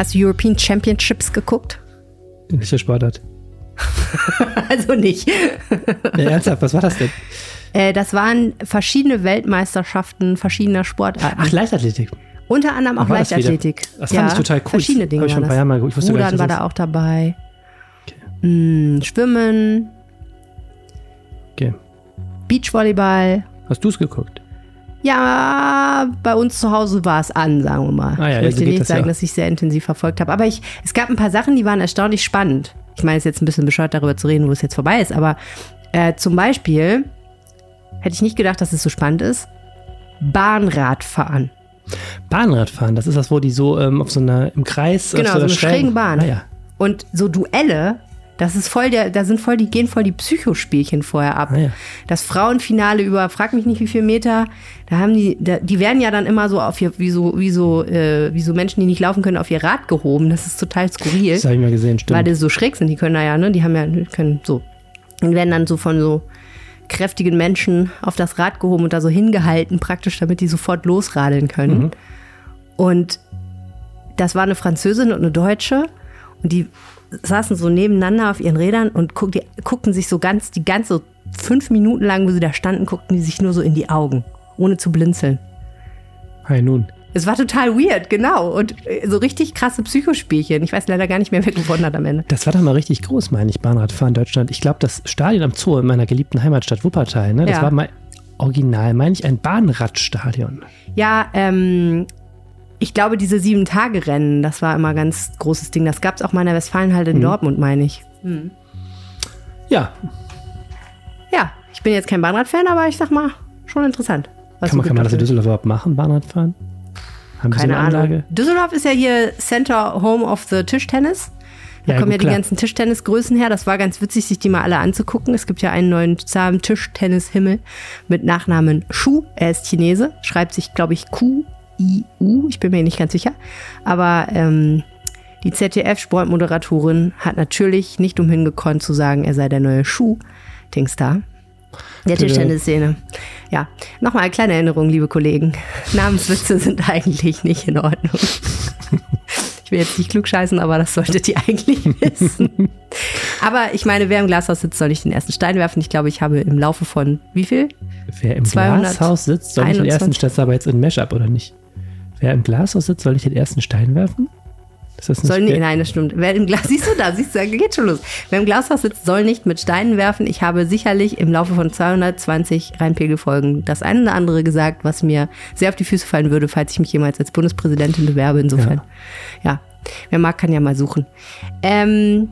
Hast du European Championships geguckt? Welche Sportart? also nicht. Ja, ernsthaft, was war das denn? Äh, das waren verschiedene Weltmeisterschaften verschiedener Sportarten. Ach, Leichtathletik. Unter anderem auch war das Leichtathletik. Das fand ich total cool. Verschiedene Dinge Hab ich schon ein paar das. Jahre mal geguckt. Ich wusste gar Rudern nicht, war da auch dabei. Mm, Schwimmen, Okay. Beachvolleyball. Hast du es geguckt? Ja, bei uns zu Hause war es an, sagen wir mal. Ah ja, ich ja, möchte so geht nicht das sagen, ja. dass ich sehr intensiv verfolgt habe. Aber ich, es gab ein paar Sachen, die waren erstaunlich spannend. Ich meine, es ist jetzt ein bisschen bescheuert, darüber zu reden, wo es jetzt vorbei ist. Aber äh, zum Beispiel hätte ich nicht gedacht, dass es so spannend ist. Bahnradfahren. Bahnradfahren, das ist das, wo die so ähm, auf so einer, im Kreis. Genau, auf so einer eine schrägen Bahn. Ah, ja. Und so Duelle, das ist voll der, da sind voll die, gehen voll die Psychospielchen vorher ab. Ah, ja. Das Frauenfinale über, frag mich nicht wie viel Meter, da haben die, da, die werden ja dann immer so auf ihr, wie so, wie so, äh, wie so Menschen, die nicht laufen können, auf ihr Rad gehoben. Das ist total skurril. Das habe ich mal gesehen, stimmt. weil die so schräg sind, die können da ja, ne, die haben ja, können so. Und werden dann so von so kräftigen Menschen auf das Rad gehoben und da so hingehalten, praktisch, damit die sofort losradeln können. Und das war eine Französin und eine Deutsche und die saßen so nebeneinander auf ihren Rädern und guck, die, guckten sich so ganz, die ganze fünf Minuten lang, wo sie da standen, guckten die sich nur so in die Augen, ohne zu blinzeln. Hi, nun. Es war total weird, genau. Und äh, so richtig krasse Psychospielchen. Ich weiß leider gar nicht mehr, wer gewonnen hat am Ende. Das war doch mal richtig groß, meine ich, Bahnradfahren in Deutschland. Ich glaube, das Stadion am Zoo in meiner geliebten Heimatstadt Wuppertal, ne, das Ja. war mal original, meine ich, ein Bahnradstadion. Ja, ähm, ich glaube, diese Sieben-Tage-Rennen, das war immer ein ganz großes Ding. Das gab es auch mal in der Westfalenhalle in Mhm. Dortmund, meine ich. Ja, Ja, ich bin jetzt kein Bahnradfan, aber ich sag mal, schon interessant. was kann man, kann man das in. Düsseldorf überhaupt machen, Bahnradfahren? Haben Sie so Keine eine Anlage? Ahnung. Düsseldorf ist ja hier Center Home of the Tischtennis. Da Ja, kommen gut, ja die klar. ganzen Tischtennisgrößen her. Das war ganz witzig, sich die mal alle anzugucken. Es gibt ja einen neuen zahmen Tischtennishimmel mit Nachnamen Shu. Er ist Chinese, schreibt sich, glaube ich, Q-I-U. Ich bin mir nicht ganz sicher. Aber ähm, die ZDF-Sportmoderatorin hat natürlich nicht umhin gekonnt zu sagen, er sei der neue Schuh-Dingstar. Der. Tischtennisszene. Ja, nochmal eine kleine Erinnerung, liebe Kollegen. Namenswitze sind eigentlich nicht in Ordnung. Ich will jetzt nicht klugscheißen, aber das solltet ihr eigentlich wissen. Aber ich meine, wer im Glashaus sitzt, soll nicht den ersten Stein werfen. Ich glaube, ich habe im Laufe von wie viel? Wer im 200 Glashaus sitzt, soll nicht den ersten 21. Stein, aber jetzt ein Mashup, oder nicht? Wer im Glashaus sitzt, soll nicht den ersten Stein werfen? Das Soll nicht, nein, das stimmt. Wer im Glas, siehst du da, siehst du, geht schon los. Wer im Glashaus sitzt, soll nicht mit Steinen werfen. Ich habe sicherlich im Laufe von 220 Rheinpegel-Folgen das eine oder andere gesagt, was mir sehr auf die Füße fallen würde, falls ich mich jemals als Bundespräsidentin bewerbe. Insofern, ja, wer mag, kann ja mal suchen. Ähm,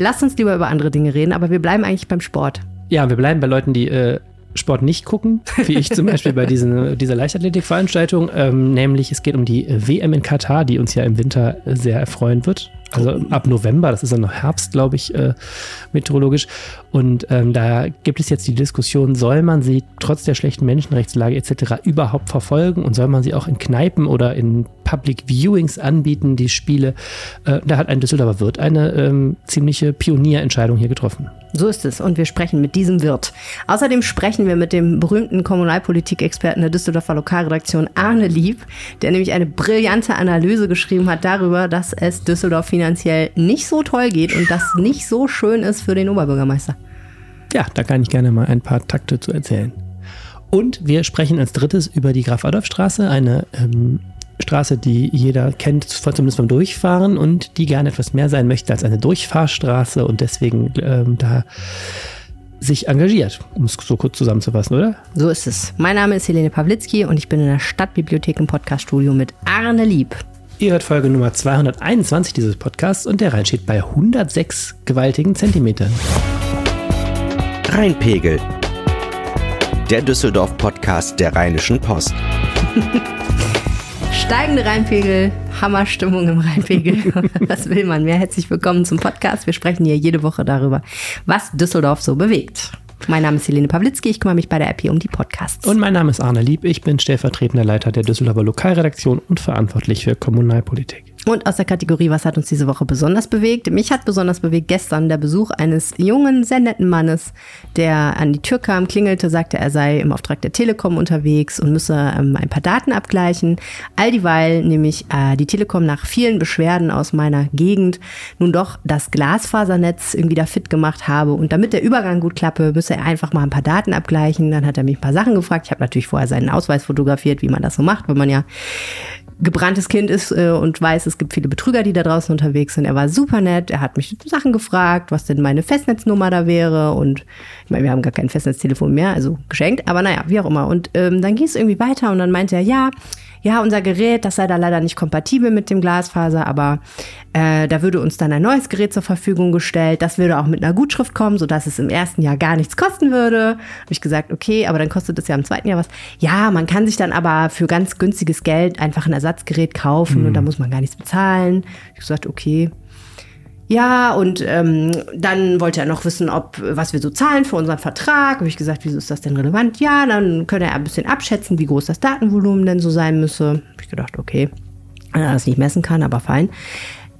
lasst uns lieber über andere Dinge reden, aber wir bleiben eigentlich beim Sport. Ja, wir bleiben bei Leuten, die äh, Sport nicht gucken, wie ich zum Beispiel bei diesen, dieser Leichtathletikveranstaltung. Ähm, nämlich es geht um die WM in Katar, die uns ja im Winter sehr erfreuen wird. Also ab November, das ist dann noch Herbst, glaube ich, äh, meteorologisch. Und ähm, da gibt es jetzt die Diskussion, soll man sie trotz der schlechten Menschenrechtslage etc. überhaupt verfolgen und soll man sie auch in Kneipen oder in Public Viewings anbieten, die Spiele. Äh, da hat ein Düsseldorfer Wirt eine ähm, ziemliche Pionierentscheidung hier getroffen. So ist es. Und wir sprechen mit diesem Wirt. Außerdem sprechen wir mit dem berühmten Kommunalpolitik-Experten der Düsseldorfer Lokalredaktion Arne Lieb, der nämlich eine brillante Analyse geschrieben hat darüber, dass es Düsseldorf finanziell nicht so toll geht und das nicht so schön ist für den Oberbürgermeister. Ja, da kann ich gerne mal ein paar Takte zu erzählen. Und wir sprechen als drittes über die Graf-Adolf-Straße, eine ähm, Straße, die jeder kennt, zumindest beim Durchfahren und die gerne etwas mehr sein möchte als eine Durchfahrstraße und deswegen ähm, da sich engagiert, um es so kurz zusammenzufassen, oder? So ist es. Mein Name ist Helene Pawlitzki und ich bin in der Stadtbibliothek im Podcaststudio mit Arne Lieb. Ihr hört Folge Nummer 221 dieses Podcasts und der Rhein steht bei 106 gewaltigen Zentimetern. Rheinpegel. Der Düsseldorf-Podcast der Rheinischen Post. Steigende Rheinpegel, Hammerstimmung im Rheinpegel. Was will man mehr? Herzlich willkommen zum Podcast. Wir sprechen hier jede Woche darüber, was Düsseldorf so bewegt. Mein Name ist Helene Pawlitzki, ich kümmere mich bei der RP um die Podcasts. Und mein Name ist Arne Lieb, ich bin stellvertretender Leiter der Düsseldorfer Lokalredaktion und verantwortlich für Kommunalpolitik. Und aus der Kategorie, was hat uns diese Woche besonders bewegt? Mich hat besonders bewegt gestern der Besuch eines jungen, sehr netten Mannes, der an die Tür kam, klingelte, sagte, er sei im Auftrag der Telekom unterwegs und müsse ähm, ein paar Daten abgleichen. All dieweil nämlich äh, die Telekom nach vielen Beschwerden aus meiner Gegend nun doch das Glasfasernetz irgendwie da fit gemacht habe. Und damit der Übergang gut klappe, müsse er einfach mal ein paar Daten abgleichen. Dann hat er mich ein paar Sachen gefragt. Ich habe natürlich vorher seinen Ausweis fotografiert, wie man das so macht, wenn man ja gebranntes Kind ist äh, und weiß, es gibt viele Betrüger, die da draußen unterwegs sind. Er war super nett. Er hat mich Sachen gefragt, was denn meine Festnetznummer da wäre. Und ich meine, wir haben gar kein Festnetztelefon mehr, also geschenkt. Aber naja, wie auch immer. Und ähm, dann ging es irgendwie weiter und dann meinte er, ja, ja, unser Gerät, das sei da leider nicht kompatibel mit dem Glasfaser, aber äh, da würde uns dann ein neues Gerät zur Verfügung gestellt. Das würde auch mit einer Gutschrift kommen, sodass es im ersten Jahr gar nichts kosten würde. Habe ich gesagt, okay, aber dann kostet es ja im zweiten Jahr was. Ja, man kann sich dann aber für ganz günstiges Geld einfach ein Ersatzgerät kaufen mhm. und da muss man gar nichts bezahlen. Ich gesagt, okay. Ja, und ähm, dann wollte er noch wissen, ob was wir so zahlen für unseren Vertrag. Habe ich gesagt, wieso ist das denn relevant? Ja, dann könne er ein bisschen abschätzen, wie groß das Datenvolumen denn so sein müsse. Habe ich gedacht, okay, wenn er das nicht messen kann, aber fein.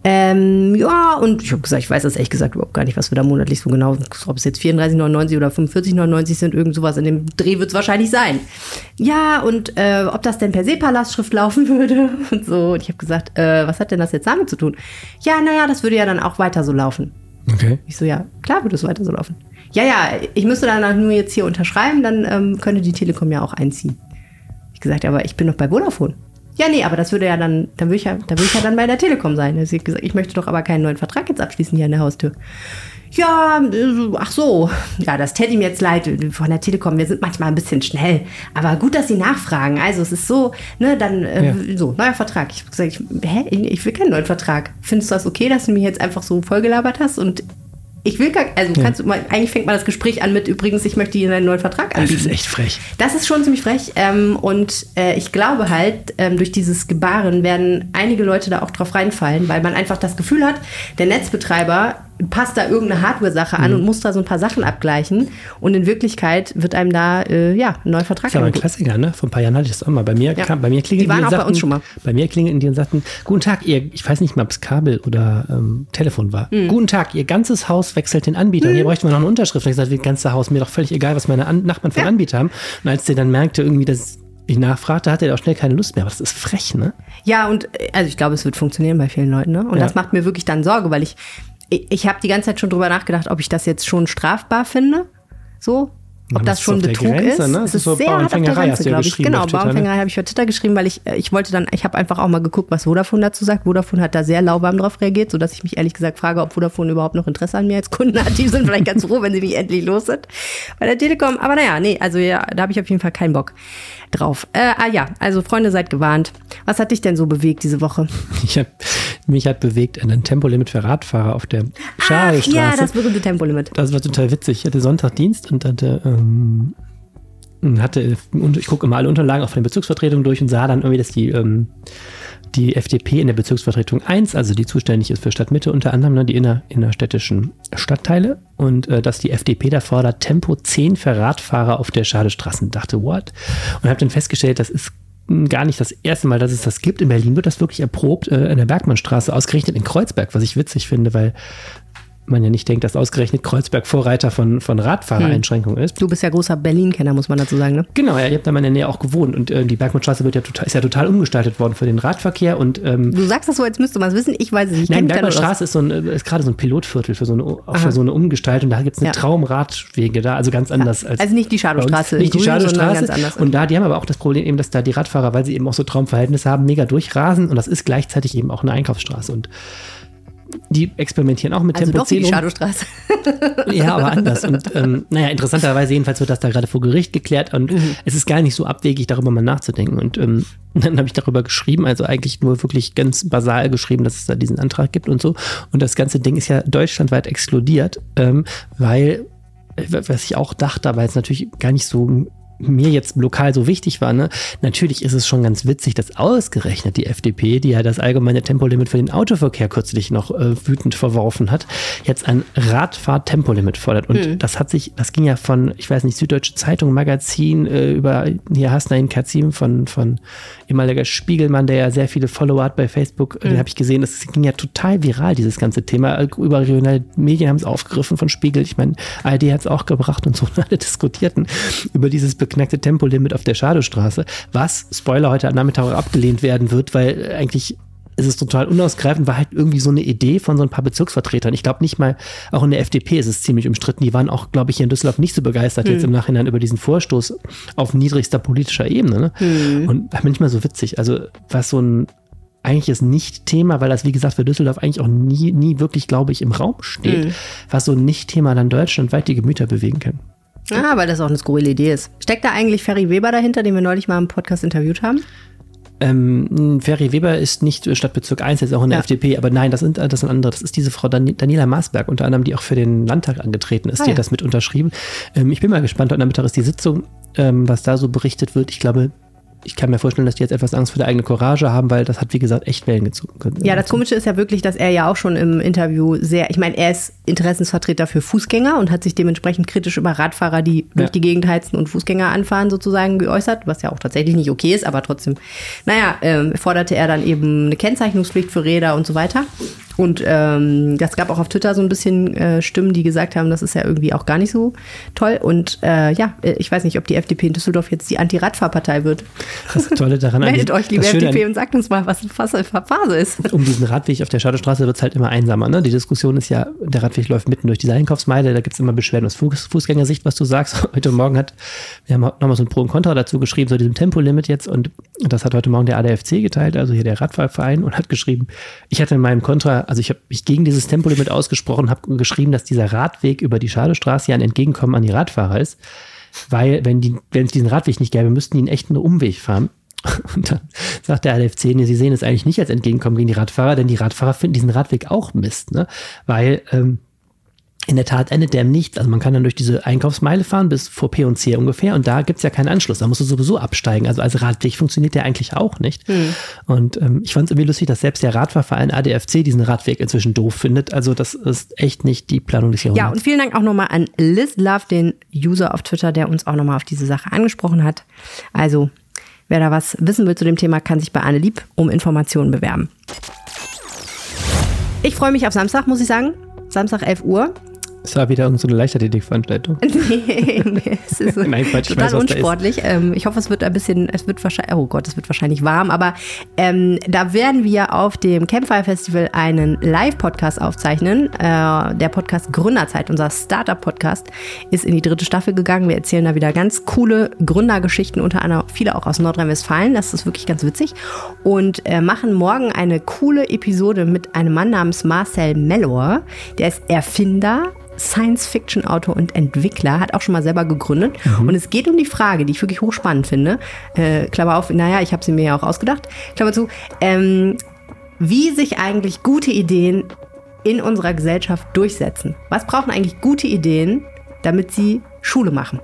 Ähm, ja, und ich habe gesagt, ich weiß das ehrlich gesagt überhaupt gar nicht, was wir da monatlich so genau, ob es jetzt 34,99 oder 45,99 sind, irgend sowas in dem Dreh wird es wahrscheinlich sein. Ja, und äh, ob das denn per SEPA-Lastschrift laufen würde und so. Und ich habe gesagt, äh, was hat denn das jetzt damit zu tun? Ja, naja, das würde ja dann auch weiter so laufen. Okay. Ich so, ja, klar würde es weiter so laufen. Ja, ja, ich müsste dann nur jetzt hier unterschreiben, dann ähm, könnte die Telekom ja auch einziehen. Ich gesagt, aber ich bin doch bei Vodafone. Ja, nee, aber das würde ja dann, dann würde ich ja, dann würde ich ja dann bei der Telekom sein. Sie hat gesagt, ich möchte doch aber keinen neuen Vertrag jetzt abschließen hier an der Haustür. Ja, äh, ach so. Ja, das täte ihm jetzt leid von der Telekom. Wir sind manchmal ein bisschen schnell. Aber gut, dass Sie nachfragen. Also es ist so, ne, dann äh, ja. so, neuer Vertrag. Ich habe gesagt, ich, hä, ich will keinen neuen Vertrag. Findest du das okay, dass du mich jetzt einfach so vollgelabert hast und ich will gar, also ja. kannst du mal, eigentlich fängt man das Gespräch an mit übrigens, ich möchte Ihnen einen neuen Vertrag anbieten. Das ist echt frech. Das ist schon ziemlich frech. Ähm, und äh, ich glaube halt, ähm, durch dieses Gebaren werden einige Leute da auch drauf reinfallen, weil man einfach das Gefühl hat, der Netzbetreiber passt da irgendeine Hardware-Sache an mhm. und muss da so ein paar Sachen abgleichen. Und in Wirklichkeit wird einem da äh, ja, ein neuer Vertrag Das ist aber ein Klassiker, ne? Vor ein paar Jahren hatte ich das auch mal. Bei mir, ja. kam, bei mir klingeln die, waren die auch sagten, bei uns schon mal. Bei mir klingeln die und sagten, guten Tag, ihr, ich weiß nicht mal, ob es Kabel oder ähm, Telefon war. Mhm. Guten Tag, ihr ganzes Haus wechselt den Anbieter. Mhm. Hier bräuchten wir noch eine Unterschrift. Und ich sagte, das ganze Haus, mir doch völlig egal, was meine An Nachbarn für ja. Anbieter haben. Und als der dann merkte, irgendwie, dass ich nachfragte, hatte er auch schnell keine Lust mehr. Aber das ist frech, ne? Ja, und äh, also ich glaube, es wird funktionieren bei vielen Leuten, ne? Und ja. das macht mir wirklich dann Sorge, weil ich ich habe die ganze Zeit schon drüber nachgedacht, ob ich das jetzt schon strafbar finde. So, ob das, das schon Betrug Grenze, ist. Ne? Es ist, so sehr hart auf der Grenze, glaube ich. Genau? Bauernfängerei ne? habe ich für Twitter geschrieben, weil ich, ich wollte dann, ich habe einfach auch mal geguckt, was Vodafone dazu sagt. Vodafone hat da sehr lauwarm drauf reagiert, sodass ich mich ehrlich gesagt frage, ob Vodafone überhaupt noch Interesse an mir als Kunden hat. Die sind vielleicht ganz froh, wenn sie mich endlich los sind bei der Telekom. Aber naja, nee, also ja, da habe ich auf jeden Fall keinen Bock drauf. Äh, ah ja, also Freunde, seid gewarnt. Was hat dich denn so bewegt diese Woche? Ich hab, mich hat bewegt ein Tempolimit für Radfahrer auf der Schalestraße. Ja, das berühmte Tempolimit. Das war total witzig. Ich hatte Sonntagdienst und hatte ähm, hatte, und ich gucke immer alle Unterlagen auch von den Bezirksvertretungen durch und sah dann irgendwie, dass die, ähm, die FDP in der Bezirksvertretung 1, also die zuständig ist für Stadtmitte unter anderem, ne, die inner, innerstädtischen Stadtteile, und äh, dass die FDP da fordert Tempo 10 für Radfahrer auf der Schadestraße. Und dachte, what? Und habe dann festgestellt, das ist gar nicht das erste Mal, dass es das gibt. In Berlin wird das wirklich erprobt, äh, in der Bergmannstraße, ausgerechnet in Kreuzberg, was ich witzig finde, weil man ja nicht denkt, dass ausgerechnet Kreuzberg Vorreiter von, von Radfahrereinschränkungen hm. ist. Du bist ja großer Berlin-Kenner, muss man dazu sagen, ne? Genau, ja, ich habe da mal in der Nähe auch gewohnt und äh, die Bergmannstraße wird ja total, ist ja total umgestaltet worden für den Radverkehr und ähm, Du sagst das so, als müsste man es wissen, ich weiß es nicht. Nein, Bergmannstraße ist, so ein, ist gerade so ein Pilotviertel für so eine, auch für so eine Umgestaltung, da gibt es eine ja. Traumradwege da, also ganz anders ja. als Also nicht die Shadowstraße, nicht die Shadowstraße ganz anders. Und da, die haben aber auch das Problem eben, dass da die Radfahrer, weil sie eben auch so Traumverhältnisse haben, mega durchrasen und das ist gleichzeitig eben auch eine Einkaufsstraße und die experimentieren auch mit also Tempo doch 10. Die Shadowstraße. ja, aber anders. Und ähm, naja, interessanterweise jedenfalls wird das da gerade vor Gericht geklärt und mhm. es ist gar nicht so abwegig, darüber mal nachzudenken. Und ähm, dann habe ich darüber geschrieben, also eigentlich nur wirklich ganz basal geschrieben, dass es da diesen Antrag gibt und so. Und das ganze Ding ist ja deutschlandweit explodiert, ähm, weil was ich auch dachte, weil es natürlich gar nicht so mir jetzt lokal so wichtig war, ne? natürlich ist es schon ganz witzig, dass ausgerechnet die FDP, die ja das allgemeine Tempolimit für den Autoverkehr kürzlich noch äh, wütend verworfen hat, jetzt ein Radfahr-Tempolimit fordert. Und mhm. das hat sich, das ging ja von, ich weiß nicht, Süddeutsche Zeitung, Magazin, äh, über hier Hasnain Kazim von, von ehemaliger Spiegelmann, der ja sehr viele Follower hat bei Facebook, mhm. den habe ich gesehen, das ging ja total viral, dieses ganze Thema. Überregionale Medien haben es aufgegriffen von Spiegel. Ich meine, ARD hat es auch gebracht und so und alle diskutierten über dieses beknackte Tempolimit auf der Schadowstraße, was, Spoiler, heute am Nachmittag abgelehnt werden wird, weil eigentlich ist es total unausgreifend, war halt irgendwie so eine Idee von so ein paar Bezirksvertretern. Ich glaube nicht mal, auch in der FDP ist es ziemlich umstritten. Die waren auch, glaube ich, hier in Düsseldorf nicht so begeistert mhm. jetzt im Nachhinein über diesen Vorstoß auf niedrigster politischer Ebene. Ne? Mhm. Und da bin ich mal so witzig. Also was so ein eigentliches Nicht-Thema, weil das, wie gesagt, für Düsseldorf eigentlich auch nie, nie wirklich, glaube ich, im Raum steht, mhm. was so ein Nicht-Thema dann deutschlandweit die Gemüter bewegen kann. Ja, weil das auch eine skurrile Idee ist. Steckt da eigentlich Ferry Weber dahinter, den wir neulich mal im Podcast interviewt haben? Ähm, Ferry Weber ist nicht Stadtbezirk 1, jetzt auch in der ja. FDP, aber nein, das sind, das sind andere. Das ist diese Frau Dan Daniela Maasberg, unter anderem, die auch für den Landtag angetreten ist, ah, die ja. hat das mit unterschrieben. Ähm, ich bin mal gespannt, heute Nachmittag ist die Sitzung, ähm, was da so berichtet wird. Ich glaube, ich kann mir vorstellen, dass die jetzt etwas Angst vor der eigenen Courage haben, weil das hat, wie gesagt, echt Wellen gezogen. Ja, das Komische ist ja wirklich, dass er ja auch schon im Interview sehr, ich meine, er ist Interessensvertreter für Fußgänger und hat sich dementsprechend kritisch über Radfahrer, die durch ja. die Gegend heizen und Fußgänger anfahren, sozusagen geäußert, was ja auch tatsächlich nicht okay ist, aber trotzdem, naja, ähm, forderte er dann eben eine Kennzeichnungspflicht für Räder und so weiter. Und ähm, das gab auch auf Twitter so ein bisschen äh, Stimmen, die gesagt haben, das ist ja irgendwie auch gar nicht so toll. Und äh, ja, äh, ich weiß nicht, ob die FDP in Düsseldorf jetzt die Anti-Radfahrpartei wird. Das Tolle daran Meldet euch, liebe FDP, und sagt uns mal, was, Phase ist. Um diesen Radweg auf der Schadowstraße wird es halt immer einsamer. Ne? Die Diskussion ist ja, der Radweg läuft mitten durch diese Einkaufsmeile, da gibt es immer Beschwerden aus Fuß, Fußgängersicht, was du sagst. Heute Morgen hat, wir haben nochmal so ein Pro und Contra dazu geschrieben, so diesem Tempolimit jetzt. Und das hat heute Morgen der ADFC geteilt, also hier der Radfahrverein, und hat geschrieben, ich hatte in meinem Kontra also ich habe mich gegen dieses Tempolimit ausgesprochen, habe geschrieben, dass dieser Radweg über die Schadestraße ja ein Entgegenkommen an die Radfahrer ist, weil wenn die, wenn es diesen Radweg nicht gäbe, müssten die einen echten Umweg fahren. Und dann sagt der ADFC, nee, sie sehen es eigentlich nicht als Entgegenkommen gegen die Radfahrer, denn die Radfahrer finden diesen Radweg auch Mist, ne? Weil ähm, in der Tat endet der im Nichts. Also man kann dann durch diese Einkaufsmeile fahren bis vor P und C ungefähr und da gibt es ja keinen Anschluss. Da musst du sowieso absteigen. Also als Radweg funktioniert der eigentlich auch nicht. Hm. Und ähm, ich fand es irgendwie lustig, dass selbst der Radfahrverein ADFC diesen Radweg inzwischen doof findet. Also das ist echt nicht die Planung des Jahrhunderts. Ja, und vielen Dank auch nochmal an Liz Love, den User auf Twitter, der uns auch nochmal auf diese Sache angesprochen hat. Also wer da was wissen will zu dem Thema, kann sich bei Anne Lieb um Informationen bewerben. Ich freue mich auf Samstag, muss ich sagen. Samstag 11 Uhr. Es war wieder so Leichtathletik-Veranstaltung. nee, nee, es ist Nein, Quatsch, total weiß, unsportlich. Ähm, ich hoffe, es wird ein bisschen, es wird wahrscheinlich, oh Gott, es wird wahrscheinlich warm, aber ähm, da werden wir auf dem Campfire Festival einen Live-Podcast aufzeichnen. Äh, der Podcast Gründerzeit, unser Startup-Podcast, ist in die dritte Staffel gegangen. Wir erzählen da wieder ganz coole Gründergeschichten, unter anderem viele auch aus Nordrhein-Westfalen. Das ist wirklich ganz witzig. Und äh, machen morgen eine coole Episode mit einem Mann namens Marcel Mellor. Der ist Erfinder Science-Fiction-Autor und Entwickler, hat auch schon mal selber gegründet. Mhm. Und es geht um die Frage, die ich wirklich hochspannend finde. Äh, Klammer auf, naja, ich habe sie mir ja auch ausgedacht. Klammer zu, ähm, wie sich eigentlich gute Ideen in unserer Gesellschaft durchsetzen. Was brauchen eigentlich gute Ideen, damit sie Schule machen?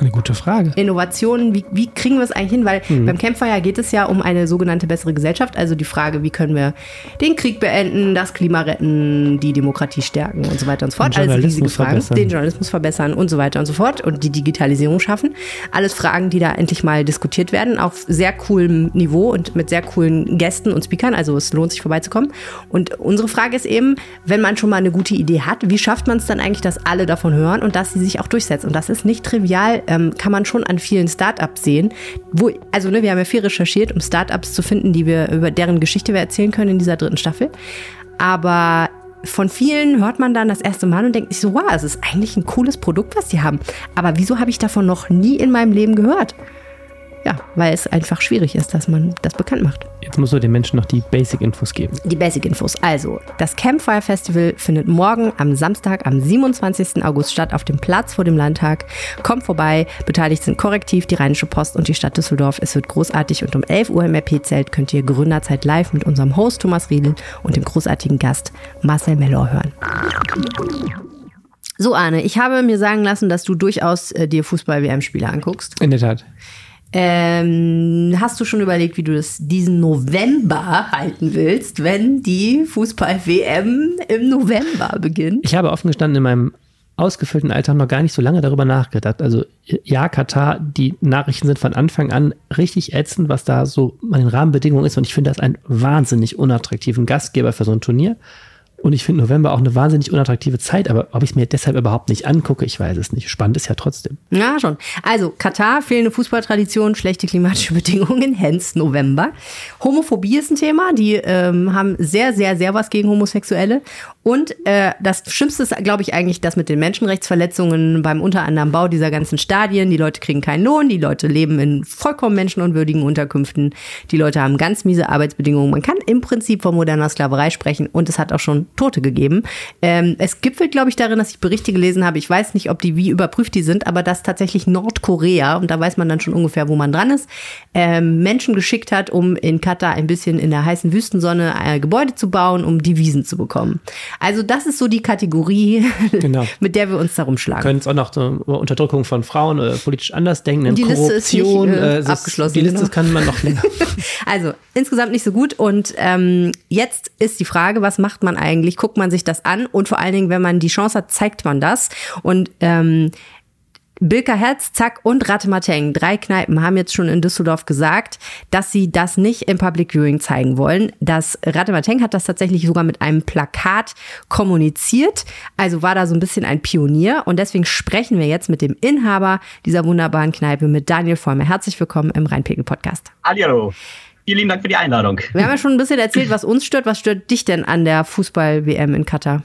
Eine gute Frage. Innovationen, wie, wie kriegen wir es eigentlich hin? Weil mhm. beim Campfire geht es ja um eine sogenannte bessere Gesellschaft. Also die Frage, wie können wir den Krieg beenden, das Klima retten, die Demokratie stärken und so weiter und so fort. Alles riesige Fragen. Verbessern. Den Journalismus verbessern und so weiter und so fort. Und die Digitalisierung schaffen. Alles Fragen, die da endlich mal diskutiert werden, auf sehr coolem Niveau und mit sehr coolen Gästen und Speakern. Also es lohnt sich vorbeizukommen. Und unsere Frage ist eben, wenn man schon mal eine gute Idee hat, wie schafft man es dann eigentlich, dass alle davon hören und dass sie sich auch durchsetzt? Und das ist nicht trivial ähm, kann man schon an vielen Startups sehen. Wo, also ne, wir haben ja viel recherchiert, um Startups zu finden, die wir über deren Geschichte wir erzählen können in dieser dritten Staffel. Aber von vielen hört man dann das erste Mal und denkt sich so, wow, es ist eigentlich ein cooles Produkt, was die haben. Aber wieso habe ich davon noch nie in meinem Leben gehört? Ja, weil es einfach schwierig ist, dass man das bekannt macht. Jetzt musst du den Menschen noch die Basic-Infos geben. Die Basic-Infos. Also, das Campfire Festival findet morgen am Samstag, am 27. August statt, auf dem Platz vor dem Landtag. Kommt vorbei. Beteiligt sind Korrektiv, die Rheinische Post und die Stadt Düsseldorf. Es wird großartig und um 11 Uhr im RP-Zelt könnt ihr Gründerzeit live mit unserem Host Thomas Riedel und dem großartigen Gast Marcel Mellor hören. So, Arne, ich habe mir sagen lassen, dass du durchaus äh, dir Fußball-WM-Spiele anguckst. In der Tat. Ähm, hast du schon überlegt, wie du das diesen November halten willst, wenn die Fußball-WM im November beginnt? Ich habe offen gestanden in meinem ausgefüllten Alter noch gar nicht so lange darüber nachgedacht. Also ja, Katar, die Nachrichten sind von Anfang an richtig ätzend, was da so an den Rahmenbedingungen ist. Und ich finde das einen wahnsinnig unattraktiven Gastgeber für so ein Turnier. Und ich finde November auch eine wahnsinnig unattraktive Zeit, aber ob ich es mir deshalb überhaupt nicht angucke, ich weiß es nicht. Spannend ist ja trotzdem. Ja, schon. Also, Katar, fehlende Fußballtradition, schlechte klimatische Bedingungen, hence November. Homophobie ist ein Thema. Die ähm, haben sehr, sehr, sehr was gegen Homosexuelle. Und äh, das Schlimmste ist, glaube ich, eigentlich das mit den Menschenrechtsverletzungen beim unter anderem Bau dieser ganzen Stadien. Die Leute kriegen keinen Lohn, die Leute leben in vollkommen menschenunwürdigen Unterkünften, die Leute haben ganz miese Arbeitsbedingungen. Man kann im Prinzip von moderner Sklaverei sprechen und es hat auch schon Tote gegeben. Ähm, es gipfelt, glaube ich, darin, dass ich Berichte gelesen habe. Ich weiß nicht, ob die wie überprüft die sind, aber dass tatsächlich Nordkorea, und da weiß man dann schon ungefähr, wo man dran ist, ähm, Menschen geschickt hat, um in Katar ein bisschen in der heißen Wüstensonne äh, Gebäude zu bauen, um Devisen zu bekommen. Also das ist so die Kategorie, genau. mit der wir uns darum schlagen. Können es auch noch so Unterdrückung von Frauen oder politisch anders denken, die Korruption, Liste ist nicht, äh, abgeschlossen. Die Liste genau. kann man noch länger. also insgesamt nicht so gut. Und ähm, jetzt ist die Frage, was macht man eigentlich? Guckt man sich das an? Und vor allen Dingen, wenn man die Chance hat, zeigt man das. Und ähm, Bilka Herz, Zack und Rattemateng, drei Kneipen, haben jetzt schon in Düsseldorf gesagt, dass sie das nicht im Public Viewing zeigen wollen. Das Rattemateng hat das tatsächlich sogar mit einem Plakat kommuniziert, also war da so ein bisschen ein Pionier und deswegen sprechen wir jetzt mit dem Inhaber dieser wunderbaren Kneipe, mit Daniel Vollmer. Herzlich willkommen im Rheinpegel Podcast. Hallo. Vielen lieben Dank für die Einladung. Wir haben ja schon ein bisschen erzählt, was uns stört. Was stört dich denn an der Fußball-WM in Katar?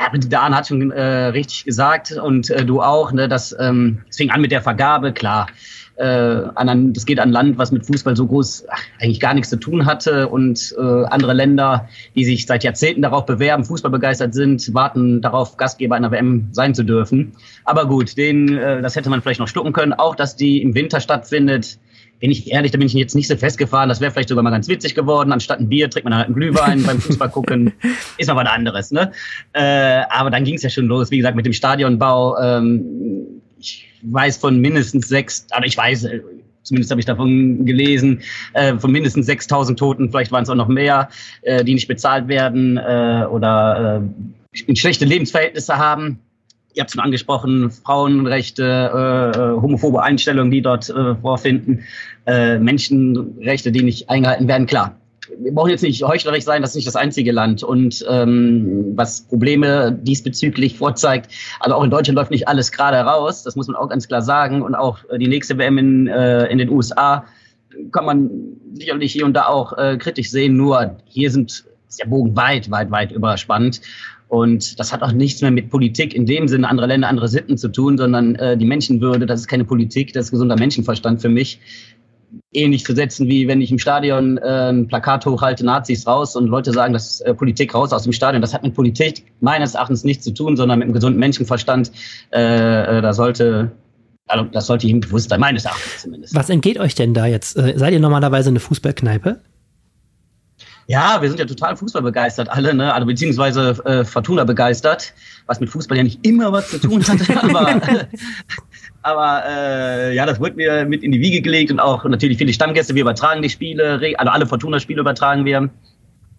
Ja, Dan hat schon äh, richtig gesagt und äh, du auch, ne, dass ähm, es fing an mit der Vergabe, klar. Äh, an, das geht an Land, was mit Fußball so groß ach, eigentlich gar nichts zu tun hatte und äh, andere Länder, die sich seit Jahrzehnten darauf bewerben, Fußball begeistert sind, warten darauf, Gastgeber einer WM sein zu dürfen. Aber gut, den, äh, das hätte man vielleicht noch schlucken können. Auch, dass die im Winter stattfindet, bin ich ehrlich, da bin ich jetzt nicht so festgefahren. Das wäre vielleicht sogar mal ganz witzig geworden. Anstatt ein Bier trinkt man halt einen Glühwein beim Fußball gucken. Ist mal was anderes, ne? Äh, aber dann ging es ja schon los, wie gesagt, mit dem Stadionbau. Ähm, ich weiß von mindestens sechs, also ich weiß, äh, zumindest habe ich davon gelesen, äh, von mindestens 6000 Toten, vielleicht waren es auch noch mehr, äh, die nicht bezahlt werden äh, oder äh, schlechte Lebensverhältnisse haben ihr habt es schon angesprochen, Frauenrechte, äh, äh, homophobe Einstellungen, die dort äh, vorfinden, äh, Menschenrechte, die nicht eingehalten werden, klar. Wir brauchen jetzt nicht heuchlerisch sein, das ist nicht das einzige Land. Und ähm, was Probleme diesbezüglich vorzeigt, also auch in Deutschland läuft nicht alles gerade raus, das muss man auch ganz klar sagen. Und auch äh, die nächste WM in, äh, in den USA kann man sicherlich hier und da auch äh, kritisch sehen. Nur hier sind ist der Bogen weit, weit, weit überspannt. Und das hat auch nichts mehr mit Politik in dem Sinne, andere Länder, andere Sitten zu tun, sondern äh, die Menschenwürde, das ist keine Politik, das ist gesunder Menschenverstand für mich. Ähnlich zu setzen, wie wenn ich im Stadion äh, ein Plakat hochhalte, Nazis raus und Leute sagen, das ist äh, Politik raus aus dem Stadion. Das hat mit Politik meines Erachtens nichts zu tun, sondern mit einem gesunden Menschenverstand. Äh, äh, da sollte also das sollte ihm bewusst sein, meines Erachtens zumindest. Was entgeht euch denn da jetzt? Äh, seid ihr normalerweise eine Fußballkneipe? Ja, wir sind ja total Fußball begeistert alle, ne? Also beziehungsweise äh, Fortuna begeistert, was mit Fußball ja nicht immer was zu tun hat, aber, aber äh, ja, das wurde mir mit in die Wiege gelegt und auch natürlich viele Stammgäste. Wir übertragen die Spiele, also alle Fortuna-Spiele übertragen wir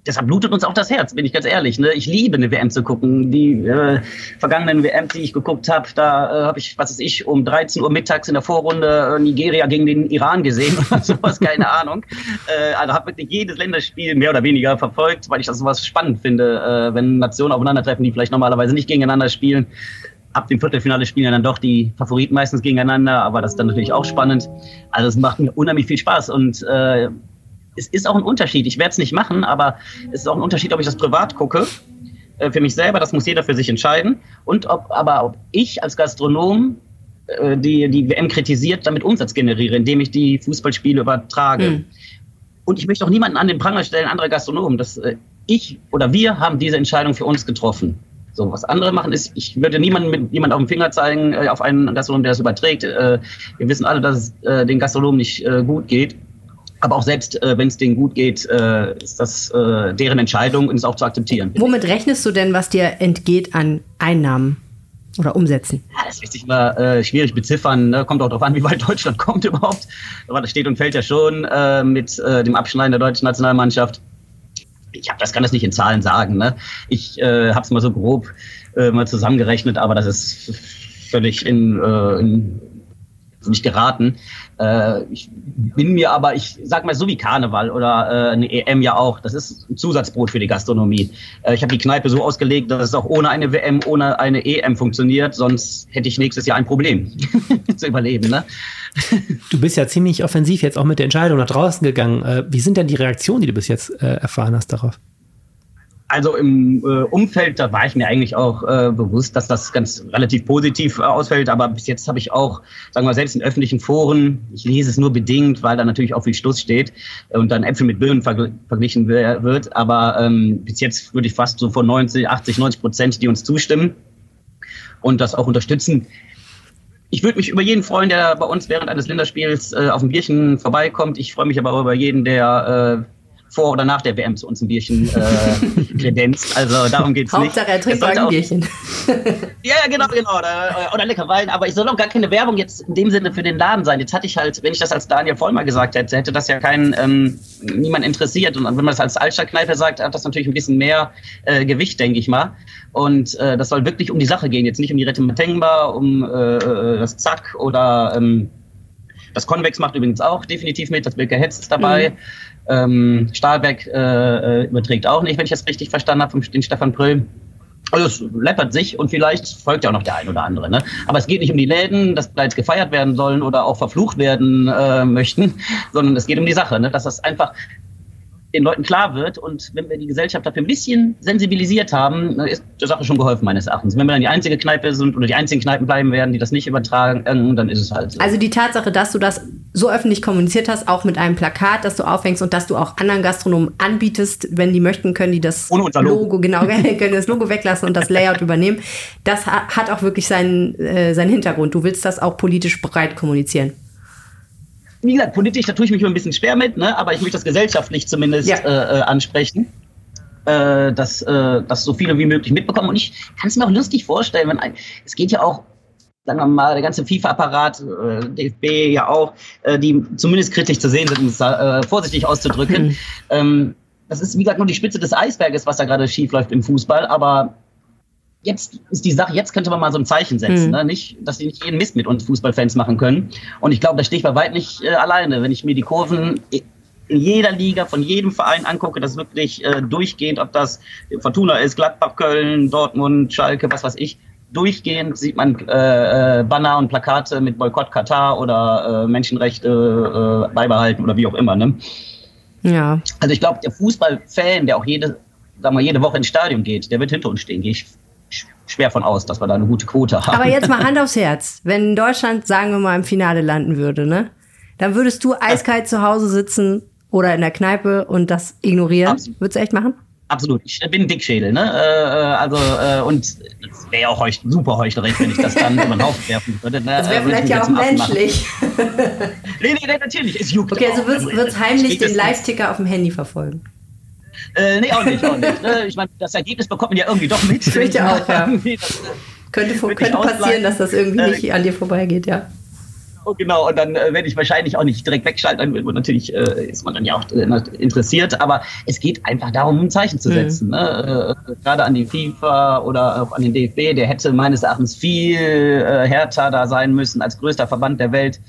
deshalb blutet uns auch das Herz, bin ich ganz ehrlich. Ne? Ich liebe eine WM zu gucken. Die äh, vergangenen WM, die ich geguckt habe, da äh, habe ich, was weiß ich, um 13 Uhr mittags in der Vorrunde äh, Nigeria gegen den Iran gesehen oder sowas, keine Ahnung. Äh, also habe wirklich jedes Länderspiel mehr oder weniger verfolgt, weil ich das sowas spannend finde, äh, wenn Nationen aufeinandertreffen, die vielleicht normalerweise nicht gegeneinander spielen. Ab dem Viertelfinale spielen ja dann doch die Favoriten meistens gegeneinander, aber das ist dann natürlich auch spannend. Also es macht mir unheimlich viel Spaß und äh, es ist auch ein Unterschied. Ich werde es nicht machen, aber es ist auch ein Unterschied, ob ich das privat gucke. Äh, für mich selber, das muss jeder für sich entscheiden. Und ob aber ob ich als Gastronom äh, die, die WM kritisiert, damit Umsatz generiere, indem ich die Fußballspiele übertrage. Hm. Und ich möchte auch niemanden an den Pranger stellen, andere Gastronomen. Das, äh, ich oder wir haben diese Entscheidung für uns getroffen. So, was andere machen ist, ich würde niemanden mit jemand auf dem Finger zeigen, äh, auf einen Gastronom, der es überträgt. Äh, wir wissen alle, dass es den Gastronomen nicht gut geht. Aber auch selbst, äh, wenn es denen gut geht, äh, ist das äh, deren Entscheidung und ist auch zu akzeptieren. Womit rechnest du denn, was dir entgeht an Einnahmen? Oder umsetzen? Ja, das lässt sich mal äh, schwierig beziffern. Ne? Kommt auch darauf an, wie weit Deutschland kommt überhaupt. Aber das steht und fällt ja schon äh, mit äh, dem Abschneiden der deutschen Nationalmannschaft. ich hab, das kann das nicht in Zahlen sagen. Ne? Ich äh, habe es mal so grob äh, mal zusammengerechnet, aber das ist völlig in, äh, in nicht geraten. Äh, ich bin mir aber, ich sag mal so wie Karneval oder äh, eine EM ja auch, das ist ein Zusatzbrot für die Gastronomie. Äh, ich habe die Kneipe so ausgelegt, dass es auch ohne eine WM, ohne eine EM funktioniert, sonst hätte ich nächstes Jahr ein Problem zu überleben. Ne? Du bist ja ziemlich offensiv jetzt auch mit der Entscheidung nach draußen gegangen. Äh, wie sind denn die Reaktionen, die du bis jetzt äh, erfahren hast darauf? Also im äh, Umfeld, da war ich mir eigentlich auch äh, bewusst, dass das ganz relativ positiv äh, ausfällt. Aber bis jetzt habe ich auch, sagen wir selbst in öffentlichen Foren, ich lese es nur bedingt, weil da natürlich auch viel Schluss steht und dann Äpfel mit Birnen vergl verglichen wird. Aber ähm, bis jetzt würde ich fast so von 90, 80, 90 Prozent, die uns zustimmen und das auch unterstützen. Ich würde mich über jeden freuen, der bei uns während eines Länderspiels äh, auf ein Bierchen vorbeikommt. Ich freue mich aber auch über jeden, der äh, vor oder nach der WM zu uns ein Bierchen äh, kredenzt. Also darum geht's nicht. Hauptsache er trinkt ein Bierchen. ja, genau, genau. Oder, oder lecker Wein. Aber ich soll auch gar keine Werbung jetzt in dem Sinne für den Laden sein. Jetzt hatte ich halt, wenn ich das als Daniel Vollmer gesagt hätte, hätte das ja keinen ähm, niemand interessiert. Und wenn man das als Altstadtkneipe sagt, hat das natürlich ein bisschen mehr äh, Gewicht, denke ich mal. Und äh, das soll wirklich um die Sache gehen. Jetzt nicht um die Rette Matengba, um äh, äh, das Zack oder ähm, das Convex macht übrigens auch definitiv mit. Das Wilke Hetz ist dabei. Mhm. Ähm, Stahlberg äh, äh, überträgt auch nicht, wenn ich das richtig verstanden habe, den Stefan Pröll. Also es läppert sich und vielleicht folgt ja auch noch der ein oder andere. Ne? Aber es geht nicht um die Läden, dass da jetzt gefeiert werden sollen oder auch verflucht werden äh, möchten, sondern es geht um die Sache, ne? dass das einfach den Leuten klar wird und wenn wir die Gesellschaft dafür ein bisschen sensibilisiert haben, ist der Sache schon geholfen meines Erachtens. Wenn wir dann die einzige Kneipe sind oder die einzigen Kneipen bleiben werden, die das nicht übertragen, dann ist es halt so. Also die Tatsache, dass du das so öffentlich kommuniziert hast, auch mit einem Plakat, das du aufhängst und dass du auch anderen Gastronomen anbietest, wenn die möchten, können die das Logo. Logo, genau, können das Logo weglassen und das Layout übernehmen. Das hat auch wirklich seinen, äh, seinen Hintergrund. Du willst das auch politisch breit kommunizieren wie gesagt, politisch, da tue ich mich immer ein bisschen schwer mit, ne? aber ich möchte das gesellschaftlich zumindest ja. äh, äh ansprechen, äh, dass, äh, dass so viele wie möglich mitbekommen. Und ich kann es mir auch lustig vorstellen, wenn ein, es geht ja auch, sagen wir mal, der ganze FIFA-Apparat, äh, DFB ja auch, äh, die zumindest kritisch zu sehen sind, um es äh, vorsichtig auszudrücken. Mhm. Ähm, das ist, wie gesagt, nur die Spitze des Eisberges, was da gerade schief läuft im Fußball, aber jetzt ist die Sache, jetzt könnte man mal so ein Zeichen setzen. Mhm. Ne? Nicht, dass sie nicht jeden Mist mit uns Fußballfans machen können. Und ich glaube, da stehe ich bei weit nicht äh, alleine. Wenn ich mir die Kurven in jeder Liga, von jedem Verein angucke, das wirklich äh, durchgehend, ob das Fortuna ist, Gladbach, Köln, Dortmund, Schalke, was weiß ich, durchgehend sieht man äh, äh Banner und Plakate mit Boykott Katar oder äh, Menschenrechte äh, beibehalten oder wie auch immer. Ne? Ja. Also ich glaube, der Fußballfan, der auch jede, sagen wir, jede Woche ins Stadion geht, der wird hinter uns stehen, gehe ich schwer von aus, dass wir da eine gute Quote haben. Aber jetzt mal Hand aufs Herz. Wenn Deutschland, sagen wir mal, im Finale landen würde, ne? Dann würdest du eiskalt zu Hause sitzen oder in der Kneipe und das ignorieren. Absolut. Würdest du echt machen? Absolut. Ich bin ein Dickschädel, ne? Äh, äh also, äh, und es wäre ja auch heuch, super heuchlerisch, wenn ich das dann über den Haufen werfen würde. Ne? Das wäre vielleicht ja auch menschlich. nee, nee, nee, natürlich. Es juckt okay, also wird es heimlich den Live-Ticker auf dem Handy verfolgen. Äh, nee, auch nicht, auch nicht. Ne? Ich meine, das Ergebnis bekommt man ja irgendwie doch mit. Ich fürchte auch, ja. Das, äh, könnte könnte passieren, dass das irgendwie nicht äh, an dir vorbeigeht, ja. Oh, genau, und dann äh, werde ich wahrscheinlich auch nicht direkt wegschalten. Dann natürlich äh, ist man dann ja auch äh, interessiert, aber es geht einfach darum, ein Zeichen zu mhm. setzen. Mhm. Ne? Äh, gerade an die FIFA oder auch an den DFB, der hätte meines Erachtens viel äh, härter da sein müssen als größter Verband der Welt.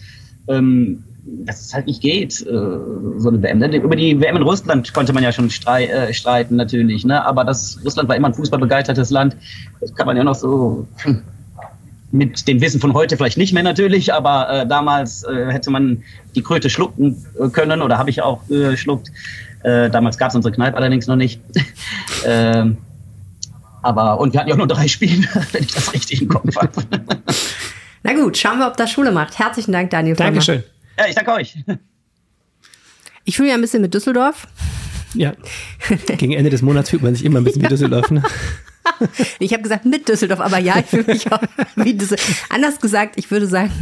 Ähm, dass es halt nicht geht, äh, so eine WM. Ne? Über die WM in Russland konnte man ja schon strei äh, streiten, natürlich, ne? aber das, Russland war immer ein fußballbegeistertes Land. Das kann man ja noch so hm, mit dem Wissen von heute vielleicht nicht mehr natürlich, aber äh, damals äh, hätte man die Kröte schlucken äh, können oder habe ich auch geschluckt. Äh, damals gab es unsere Kneipe allerdings noch nicht. ähm, aber, und wir hatten ja auch nur drei Spiele, wenn ich das richtig im Kopf habe. Na gut, schauen wir, ob das Schule macht. Herzlichen Dank, Daniel. Dankeschön. Ja, ich danke euch. Ich fühle ja ein bisschen mit Düsseldorf. Ja. Gegen Ende des Monats fühlt man sich immer ein bisschen wie Düsseldorf. Ne? Ich habe gesagt mit Düsseldorf, aber ja, ich fühle mich auch wie Düsseldorf. Anders gesagt, ich würde sagen,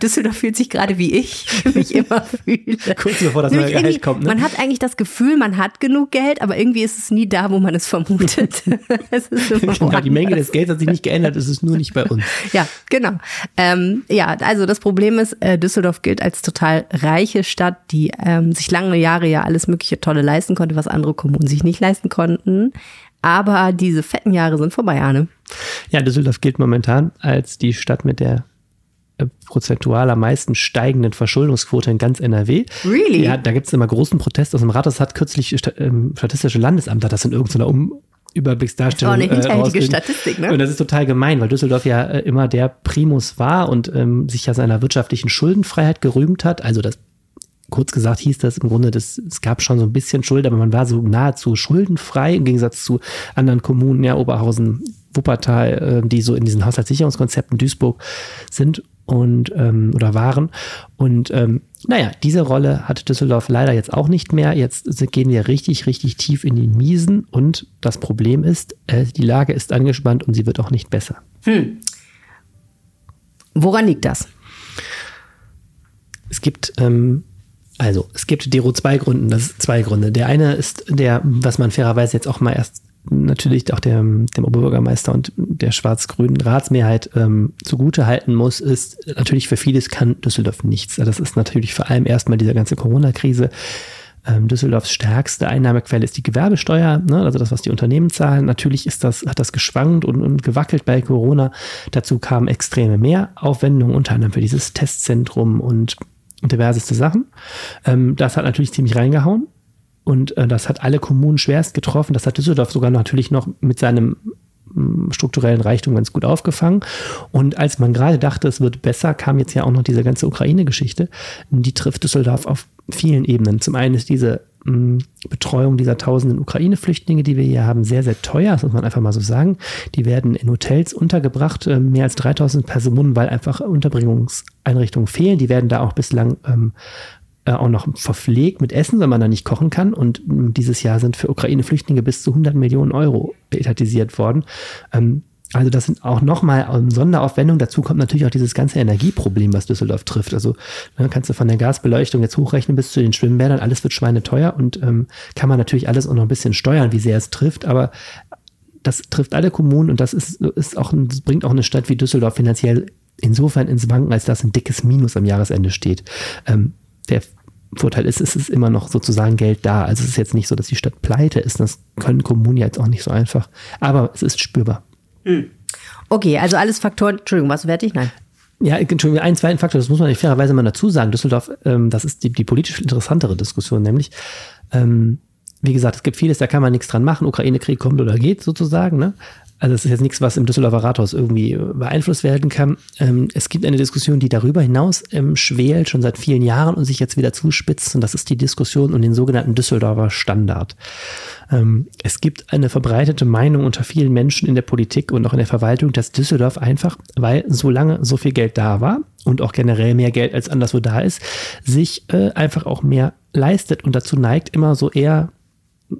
Düsseldorf fühlt sich gerade wie ich mich immer fühle. Kurz bevor das neue Gehalt kommt, ne? Man hat eigentlich das Gefühl, man hat genug Geld, aber irgendwie ist es nie da, wo man es vermutet. es ist Genau, die Menge des Gelds hat sich nicht geändert, es ist nur nicht bei uns. Ja, genau. Ähm, ja, also das Problem ist, äh, Düsseldorf gilt als total reiche Stadt, die ähm, sich lange Jahre ja alles mögliche Tolle leisten konnte, was andere Kommunen sich nicht leisten konnten. Aber diese fetten Jahre sind vorbei, Arne. Ja, Düsseldorf gilt momentan als die Stadt mit der äh, prozentual am meisten steigenden Verschuldungsquote in ganz NRW. Really? Ja, da gibt es immer großen Protest aus dem Rat. Das hat kürzlich ähm, Statistische Landesamt hat das in irgendeiner um Überblicksdarstellung. Auch eine hinterhältige rausgegeben. Statistik, ne? Und das ist total gemein, weil Düsseldorf ja äh, immer der Primus war und ähm, sich ja seiner wirtschaftlichen Schuldenfreiheit gerühmt hat. Also das kurz gesagt hieß das im Grunde, das, es gab schon so ein bisschen Schuld, aber man war so nahezu schuldenfrei im Gegensatz zu anderen Kommunen, ja, Oberhausen, Wuppertal, äh, die so in diesen Haushaltssicherungskonzepten Duisburg sind und ähm, oder waren. Und ähm, naja, diese Rolle hat Düsseldorf leider jetzt auch nicht mehr. Jetzt gehen wir richtig, richtig tief in die Miesen und das Problem ist, äh, die Lage ist angespannt und sie wird auch nicht besser. Woran liegt das? Es gibt, ähm, also, es gibt Dero zwei Gründen, das ist zwei Gründe. Der eine ist der, was man fairerweise jetzt auch mal erst natürlich auch dem, dem Oberbürgermeister und der schwarz-grünen Ratsmehrheit ähm, zugute halten muss, ist natürlich für vieles kann Düsseldorf nichts. Das ist natürlich vor allem erstmal diese ganze Corona-Krise. Ähm, Düsseldorfs stärkste Einnahmequelle ist die Gewerbesteuer, ne? also das, was die Unternehmen zahlen. Natürlich ist das, hat das geschwankt und, und gewackelt bei Corona. Dazu kamen extreme Mehraufwendungen, unter anderem für dieses Testzentrum und, und diverseste Sachen. Ähm, das hat natürlich ziemlich reingehauen. Und äh, das hat alle Kommunen schwerst getroffen. Das hat Düsseldorf sogar natürlich noch mit seinem mm, strukturellen Reichtum ganz gut aufgefangen. Und als man gerade dachte, es wird besser, kam jetzt ja auch noch diese ganze Ukraine-Geschichte. Die trifft Düsseldorf auf vielen Ebenen. Zum einen ist diese Betreuung dieser tausenden Ukraine-Flüchtlinge, die wir hier haben, sehr, sehr teuer. Das muss man einfach mal so sagen. Die werden in Hotels untergebracht, äh, mehr als 3000 Personen, weil einfach Unterbringungseinrichtungen fehlen. Die werden da auch bislang ähm, äh, auch noch verpflegt mit Essen, weil man da nicht kochen kann. Und mh, dieses Jahr sind für Ukraine-Flüchtlinge bis zu 100 Millionen Euro beetatisiert worden. Ähm, also das sind auch nochmal ähm, Sonderaufwendungen. Dazu kommt natürlich auch dieses ganze Energieproblem, was Düsseldorf trifft. Also ne, kannst du von der Gasbeleuchtung jetzt hochrechnen bis zu den Schwimmbädern. Alles wird schweineteuer und ähm, kann man natürlich alles auch noch ein bisschen steuern, wie sehr es trifft. Aber das trifft alle Kommunen und das ist, ist auch, ein- bringt auch eine Stadt wie Düsseldorf finanziell insofern ins Wanken, als dass ein dickes Minus am Jahresende steht. Ähm, der Vorteil ist, es ist immer noch sozusagen Geld da. Also es ist jetzt nicht so, dass die Stadt pleite ist. Das können Kommunen ja jetzt auch nicht so einfach. Aber es ist spürbar. Okay, also alles Faktoren. Entschuldigung, was fertig? Nein. Ja, Entschuldigung, einen zweiten Faktor, das muss man nicht fairerweise mal dazu sagen. Düsseldorf, ähm, das ist die, die politisch interessantere Diskussion, nämlich, ähm, wie gesagt, es gibt vieles, da kann man nichts dran machen. Ukraine-Krieg kommt oder geht sozusagen. Ne? Also es ist jetzt nichts, was im Düsseldorfer Rathaus irgendwie äh, beeinflusst werden kann. Ähm, es gibt eine Diskussion, die darüber hinaus ähm, schwelt, schon seit vielen Jahren und sich jetzt wieder zuspitzt. Und das ist die Diskussion um den sogenannten Düsseldorfer Standard. Ähm, es gibt eine verbreitete Meinung unter vielen Menschen in der Politik und auch in der Verwaltung, dass Düsseldorf einfach, weil so lange so viel Geld da war und auch generell mehr Geld als anderswo da ist, sich äh, einfach auch mehr leistet und dazu neigt, immer so eher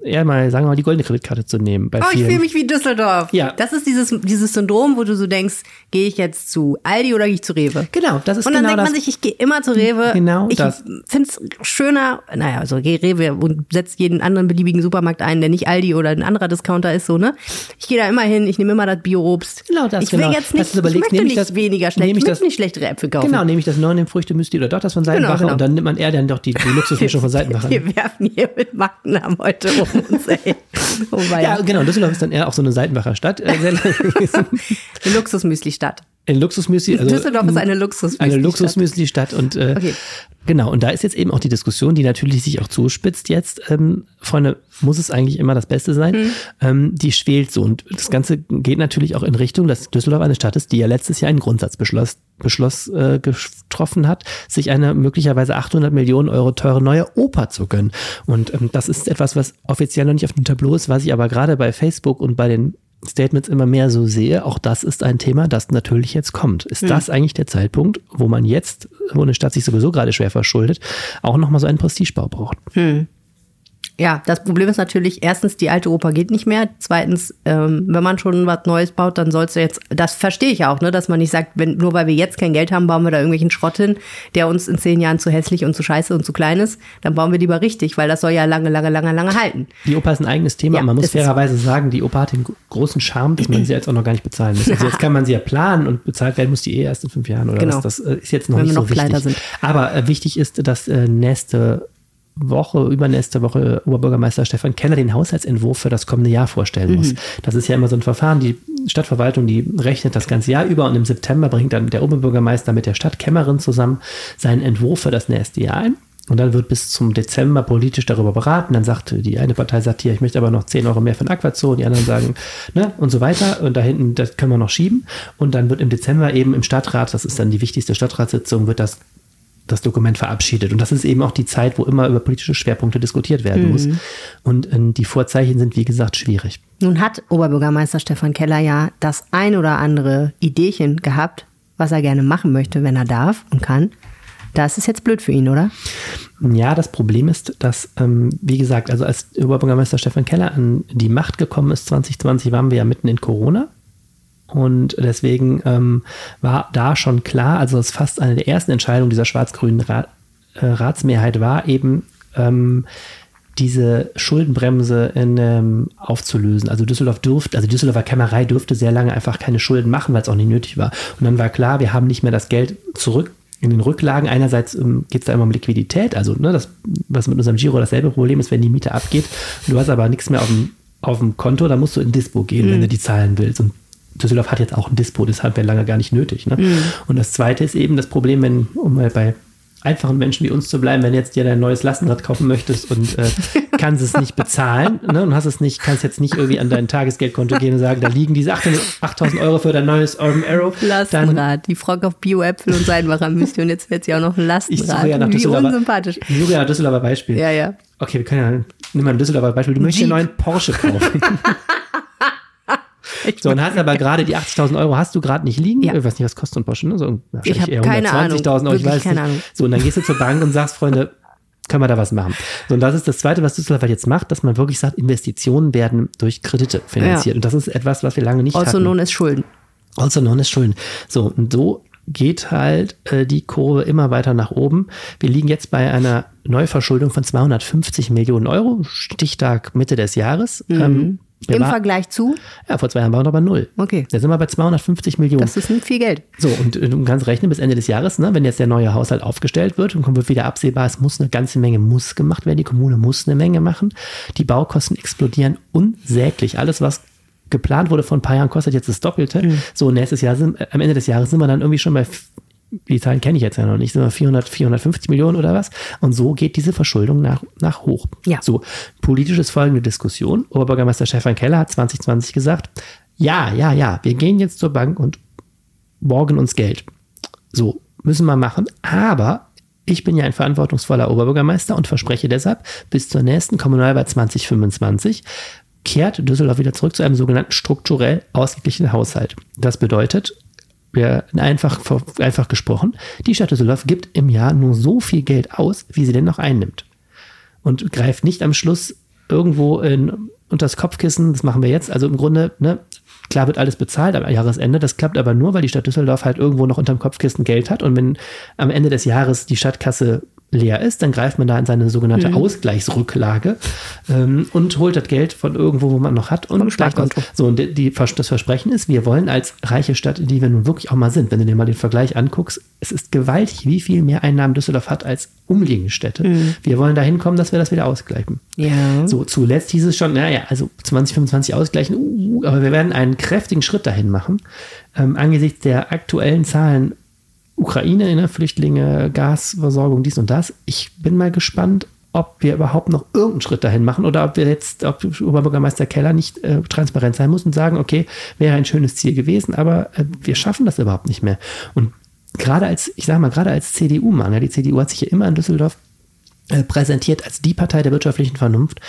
eher mal, sagen wir mal, die goldene Kreditkarte zu nehmen. Bei Oh, ich fühle mich wie Düsseldorf. Ja. Das ist dieses, dieses Syndrom, wo du so denkst, gehe ich jetzt zu Aldi oder gehe ich zu Rewe? Genau, das ist Und dann genau denkt man sich, ich gehe immer zu Rewe. Genau ich finde es schöner, naja, also geh Rewe und setzt jeden anderen beliebigen Supermarkt ein, der nicht Aldi oder ein anderer Discounter ist, so, ne? Ich gehe da immer hin, ich nehme immer das Bio-Obst. Genau das, Ich will genau. jetzt nicht, überlegt, ich möchte nehme ich nicht das- weniger schlecht, nehme ich ich möchte das- nicht schlechtere Äpfel kaufen. Genau, nehme ich das neue Früchte-Müsli oder doch das von Seitenbacher genau. und dann nimmt man eher dann doch die, die Luxusmischung von Seitenbacher. Wir werfen hier mit Markennamen heute um uns, ey. Wobei, Ja, genau. Düsseldorf ist dann eher auch so eine Seitenbacher Stadt. Äh, lange. Eine Luxusmüsli. Also, Düsseldorf ist eine Luxusmüsli-Stadt. Eine Luxusmüsli-Stadt. Und äh, Okay. genau, und da ist jetzt eben auch die Diskussion, die natürlich sich auch zuspitzt jetzt. Ähm, Freunde, muss es eigentlich immer das Beste sein? Mhm. Ähm, die schwelt so. Und das Ganze geht natürlich auch in Richtung, dass Düsseldorf eine Stadt ist, die ja letztes Jahr einen Grundsatzbeschluss Beschluss, äh, getroffen hat, sich eine möglicherweise 800 Millionen Euro teure neue Oper zu gönnen. Und ähm, das ist etwas, was offiziell noch nicht auf dem Tableau ist, was ich aber gerade bei Facebook und bei den Statements immer mehr so sehe, auch das ist ein Thema, das natürlich jetzt kommt. Ist das eigentlich der Zeitpunkt, wo man jetzt, wo eine Stadt sich sowieso gerade schwer verschuldet, auch nochmal so einen Prestigebau braucht? Ja, das Problem ist natürlich, erstens, die alte Oper geht nicht mehr. Zweitens, ähm, wenn man schon was Neues baut, dann sollst du jetzt, das verstehe ich auch, ne, dass man nicht sagt, wenn, nur weil wir jetzt kein Geld haben, bauen wir da irgendwelchen Schrott hin, der uns in zehn Jahren zu hässlich und zu scheiße und zu klein ist. Dann bauen wir lieber richtig, weil das soll ja lange, lange, lange, lange halten. Die Oper ist ein eigenes Thema. Ja, man muss fairerweise sagen, die Oper hat den großen Charme, dass man sie jetzt auch noch gar nicht bezahlen muss. Also jetzt kann man sie ja planen und bezahlt werden muss die eh erst in fünf Jahren oder Genau. was. Das äh, ist jetzt noch Wenn nicht wir so noch kleiner wichtig. sind. Aber äh, wichtig ist, dass äh, nächste Woche, übernächste Woche Oberbürgermeister Stefan Keller den Haushaltsentwurf für das kommende Jahr vorstellen muss. Das ist ja immer so ein Verfahren, die Stadtverwaltung, die rechnet das ganze Jahr über und im September bringt dann der Oberbürgermeister mit der Stadtkämmerin zusammen seinen Entwurf für das nächste Jahr ein. Und dann wird bis zum Dezember politisch darüber beraten. Dann sagt die eine Partei sagt hier, ich möchte aber noch 10 Euro mehr den Aquazoo. Die anderen sagen, ne, und so weiter. Und da hinten, das können wir noch schieben. Und dann wird im Dezember eben im Stadtrat, das ist dann die wichtigste Stadtratssitzung, wird das das Dokument verabschiedet. Und das ist eben auch die Zeit, wo immer über politische Schwerpunkte diskutiert werden muss. Und ähm, die Vorzeichen sind, wie gesagt, schwierig. Nun hat Oberbürgermeister Stefan Keller ja das ein oder andere Ideechen gehabt, was er gerne machen möchte, wenn er darf und kann. Das ist jetzt blöd für ihn, oder? Ja, das Problem ist, dass, ähm, wie gesagt, also als Oberbürgermeister Stefan Keller an die Macht gekommen ist, 2020, waren wir ja mitten in Corona. Und deswegen ähm, war da schon klar, also es fast eine der ersten Entscheidungen dieser schwarz-grünen Ra äh, Ratsmehrheit war, eben ähm, diese Schuldenbremse in, ähm, aufzulösen. Also Düsseldorf durfte, also die Düsseldorfer Kämmerei durfte sehr lange einfach keine Schulden machen, weil es auch nicht nötig war. Und dann war klar, wir haben nicht mehr das Geld zurück in den Rücklagen. Einerseits ähm, geht es da immer um Liquidität, also ne, das, was mit unserem Giro dasselbe Problem ist, wenn die Miete abgeht. Du hast aber nichts mehr auf dem, auf dem Konto, da musst du in Dispo gehen, wenn du die zahlen willst. Und Düsseldorf hat jetzt auch ein Dispo, deshalb wäre lange gar nicht nötig. Ne? Und das Zweite ist eben das Problem, wenn, um mal bei einfachen Menschen wie uns zu bleiben, wenn jetzt dir dein neues Lastenrad kaufen möchtest und äh, kannst es nicht bezahlen ne, und hast es nicht, kannst jetzt nicht irgendwie an dein Tagesgeldkonto gehen und sagen, da liegen diese 800 8000 Euro für dein neues Urban Arrow. Dann, Lastenrad. Die Frog auf Bio-Äpfel und Seidenbacher-Müsli und jetzt wird sie auch noch ein ich Lastenrad. suche ja nach Wie unsympathisch. ich suche ja nach Düsseldorfer Beispiel. Ja, ja. Okay, wir können ja, nimm mal ein Düsseldorfer Beispiel. Du möchtest einen neuen Porsche kaufen. So, und hast aber gerade die 80.000 Euro hast du gerade nicht liegen. Ja. Ich weiß nicht, was kostet so ein Porsche, ne? So, wahrscheinlich hab eher keine Ahnung. 120.000 Euro, ich weiß keine nicht. Ahnung. So, und dann gehst du zur Bank und sagst, Freunde, können wir da was machen? So, und das ist das Zweite, was Düsseldorf halt jetzt macht, dass man wirklich sagt, Investitionen werden durch Kredite finanziert. Ja. Und das ist etwas, was wir lange nicht Also hatten. known as Schulden. Also known as Schulden. So, und so geht halt äh, die Kurve immer weiter nach oben. Wir liegen jetzt bei einer Neuverschuldung von 250 Millionen Euro, Stichtag Mitte des Jahres. Ähm, wir Im war- Vergleich zu, ja, vor zwei Jahren waren wir aber null. Okay. Da sind wir bei 250 Millionen. das ist nicht viel Geld. So, und äh, du kannst rechnen bis Ende des Jahres, ne, wenn jetzt der neue Haushalt aufgestellt wird und wird wieder absehbar, es muss eine ganze Menge muss gemacht werden, die Kommune muss eine Menge machen. Die Baukosten explodieren unsäglich. Alles, was geplant wurde vor ein paar Jahren, kostet jetzt das Doppelte. So, nächstes Jahr sind, äh, am Ende des Jahres sind wir dann irgendwie schon bei, die Zahlen kenne ich jetzt ja noch nicht, sind wir 400, 450 Millionen oder was? Und so geht diese Verschuldung nach, nach hoch. Ja. So, politisch ist folgende Diskussion. Oberbürgermeister Stefan Keller hat 2020 gesagt, ja, ja, ja, wir gehen jetzt zur Bank und borgen uns Geld. So, müssen wir machen. Aber ich bin ja ein verantwortungsvoller Oberbürgermeister und verspreche deshalb, bis zur nächsten Kommunalwahl 2025 kehrt Düsseldorf wieder zurück zu einem sogenannten strukturell ausgeglichenen Haushalt. Das bedeutet, wir einfach, einfach gesprochen, die Stadt Düsseldorf gibt im Jahr nur so viel Geld aus, wie sie denn noch einnimmt. Und greift nicht am Schluss irgendwo in, unter das Kopfkissen, das machen wir jetzt. Also im Grunde, ne, klar wird alles bezahlt am Jahresende. Das klappt aber nur, weil die Stadt Düsseldorf halt irgendwo noch unterm Kopfkissen Geld hat. Und wenn am Ende des Jahres die Stadtkasse leer ist, dann greift man da in seine sogenannte Mhm. Ausgleichsrücklage ähm, und holt das Geld von irgendwo, wo man noch hat und. Sparkonto. So, und die, die, das Versprechen ist, wir wollen als reiche Stadt, die wir nun wirklich auch mal sind, wenn du dir mal den Vergleich anguckst, es ist gewaltig, wie viel mehr Einnahmen Düsseldorf hat als umliegende Städte. Mhm. Wir wollen dahin kommen, dass wir das wieder ausgleichen. Ja. So, zuletzt hieß es schon, naja, also 2025 ausgleichen, uh, aber wir werden einen kräftigen Schritt dahin machen. Ähm, angesichts der aktuellen Zahlen Ukraine, ne, Flüchtlinge, Gasversorgung, dies und das. Ich bin mal gespannt, ob wir überhaupt noch irgendeinen Schritt dahin machen oder ob wir jetzt, ob Oberbürgermeister Keller nicht äh, transparent sein muss und sagen, okay, wäre ein schönes Ziel gewesen, aber äh, wir schaffen das überhaupt nicht mehr. Und gerade als, ich sage mal, gerade als CDU-Mann, ja, die CDU hat sich ja immer in Düsseldorf präsentiert als die Partei der wirtschaftlichen Vernunft,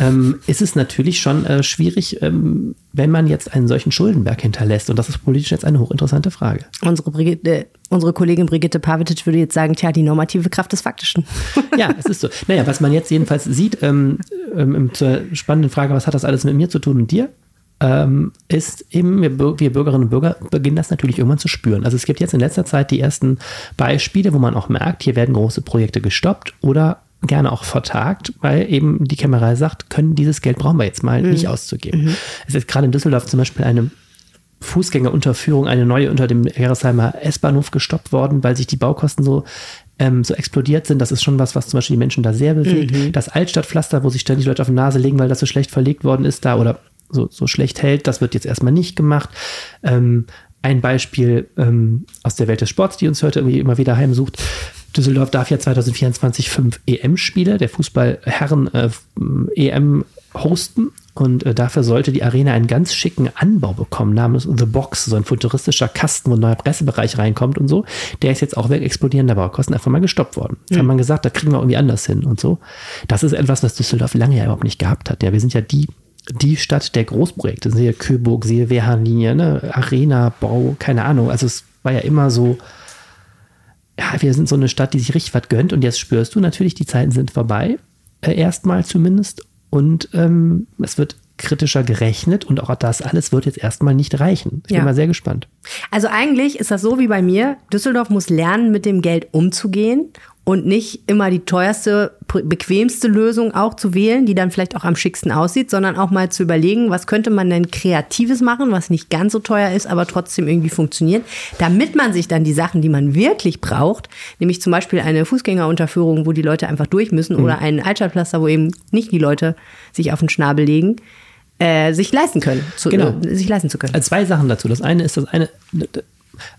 ähm, ist es natürlich schon äh, schwierig, ähm, wenn man jetzt einen solchen Schuldenberg hinterlässt. Und das ist politisch jetzt eine hochinteressante Frage. Unsere, Brigitte, unsere Kollegin Brigitte Pavetic würde jetzt sagen, tja, die normative Kraft des Faktischen. ja, es ist so. Naja, was man jetzt jedenfalls sieht, ähm, ähm, zur spannenden Frage, was hat das alles mit mir zu tun und dir? Ähm, ist eben, wir, wir, Bürgerinnen und Bürger beginnen das natürlich irgendwann zu spüren. Also es gibt jetzt in letzter Zeit die ersten Beispiele, wo man auch merkt, hier werden große Projekte gestoppt oder gerne auch vertagt, weil eben die Kämmerei sagt, können dieses Geld brauchen wir jetzt mal mhm. nicht auszugeben. Mhm. Es ist gerade in Düsseldorf zum Beispiel eine Fußgängerunterführung, eine neue unter dem Gerresheimer S-Bahnhof gestoppt worden, weil sich die Baukosten so ähm, so explodiert sind. Das ist schon was, was zum Beispiel die Menschen da sehr bewegt. Mhm. Das Altstadtpflaster, wo sich ständig Leute auf die Nase legen, weil das so schlecht verlegt worden ist da oder so, so schlecht hält. Das wird jetzt erstmal nicht gemacht. Ähm, ein Beispiel ähm, aus der Welt des Sports, die uns heute irgendwie immer wieder heimsucht. Düsseldorf darf ja 2024 fünf EM-Spiele der Fußballherren äh, EM hosten. Und äh, dafür sollte die Arena einen ganz schicken Anbau bekommen, namens The Box, so ein futuristischer Kasten, wo ein neuer Pressebereich reinkommt und so. Der ist jetzt auch wegen explodierender Baukosten einfach mal gestoppt worden. Jetzt mhm. hat man gesagt, da kriegen wir irgendwie anders hin und so. Das ist etwas, was Düsseldorf lange ja überhaupt nicht gehabt hat. Ja, wir sind ja die die Stadt der Großprojekte. Siehe Köburg, siehe Wehrhahnlinie, ne? Arena, Bau, keine Ahnung. Also es war ja immer so, ja, wir sind so eine Stadt, die sich richtig was gönnt. Und jetzt spürst du natürlich, die Zeiten sind vorbei. Äh, erstmal zumindest. Und ähm, es wird kritischer gerechnet und auch das alles wird jetzt erstmal nicht reichen. Ich bin ja. mal sehr gespannt. Also eigentlich ist das so wie bei mir. Düsseldorf muss lernen, mit dem Geld umzugehen und nicht immer die teuerste, bequemste Lösung auch zu wählen, die dann vielleicht auch am schicksten aussieht, sondern auch mal zu überlegen, was könnte man denn Kreatives machen, was nicht ganz so teuer ist, aber trotzdem irgendwie funktioniert, damit man sich dann die Sachen, die man wirklich braucht, nämlich zum Beispiel eine Fußgängerunterführung, wo die Leute einfach durch müssen mhm. oder ein Altstadtpflaster, wo eben nicht die Leute sich auf den Schnabel legen, äh, sich leisten können. Zu, genau. Äh, sich leisten zu können. Also zwei Sachen dazu. Das eine ist das eine,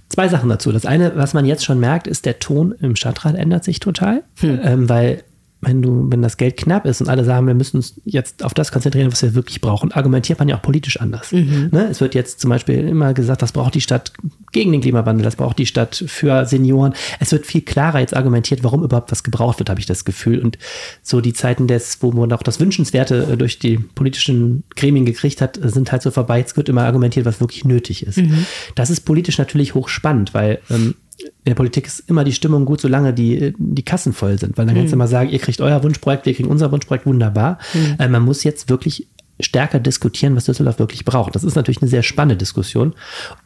Zwei Sachen dazu. Das eine, was man jetzt schon merkt, ist, der Ton im Stadtrat ändert sich total, hm. ähm, weil wenn du, wenn das Geld knapp ist und alle sagen, wir müssen uns jetzt auf das konzentrieren, was wir wirklich brauchen, argumentiert man ja auch politisch anders. Mhm. Ne? Es wird jetzt zum Beispiel immer gesagt, das braucht die Stadt gegen den Klimawandel, das braucht die Stadt für Senioren. Es wird viel klarer jetzt argumentiert, warum überhaupt was gebraucht wird, habe ich das Gefühl. Und so die Zeiten des, wo man auch das Wünschenswerte äh, durch die politischen Gremien gekriegt hat, sind halt so vorbei. Jetzt wird immer argumentiert, was wirklich nötig ist. Mhm. Das ist politisch natürlich hochspannend, weil ähm, in der Politik ist immer die Stimmung gut, solange die, die Kassen voll sind. Weil dann kannst du mhm. immer sagen, ihr kriegt euer Wunschprojekt, wir kriegen unser Wunschprojekt, wunderbar. Mhm. Äh, man muss jetzt wirklich stärker diskutieren, was Düsseldorf wirklich braucht. Das ist natürlich eine sehr spannende Diskussion.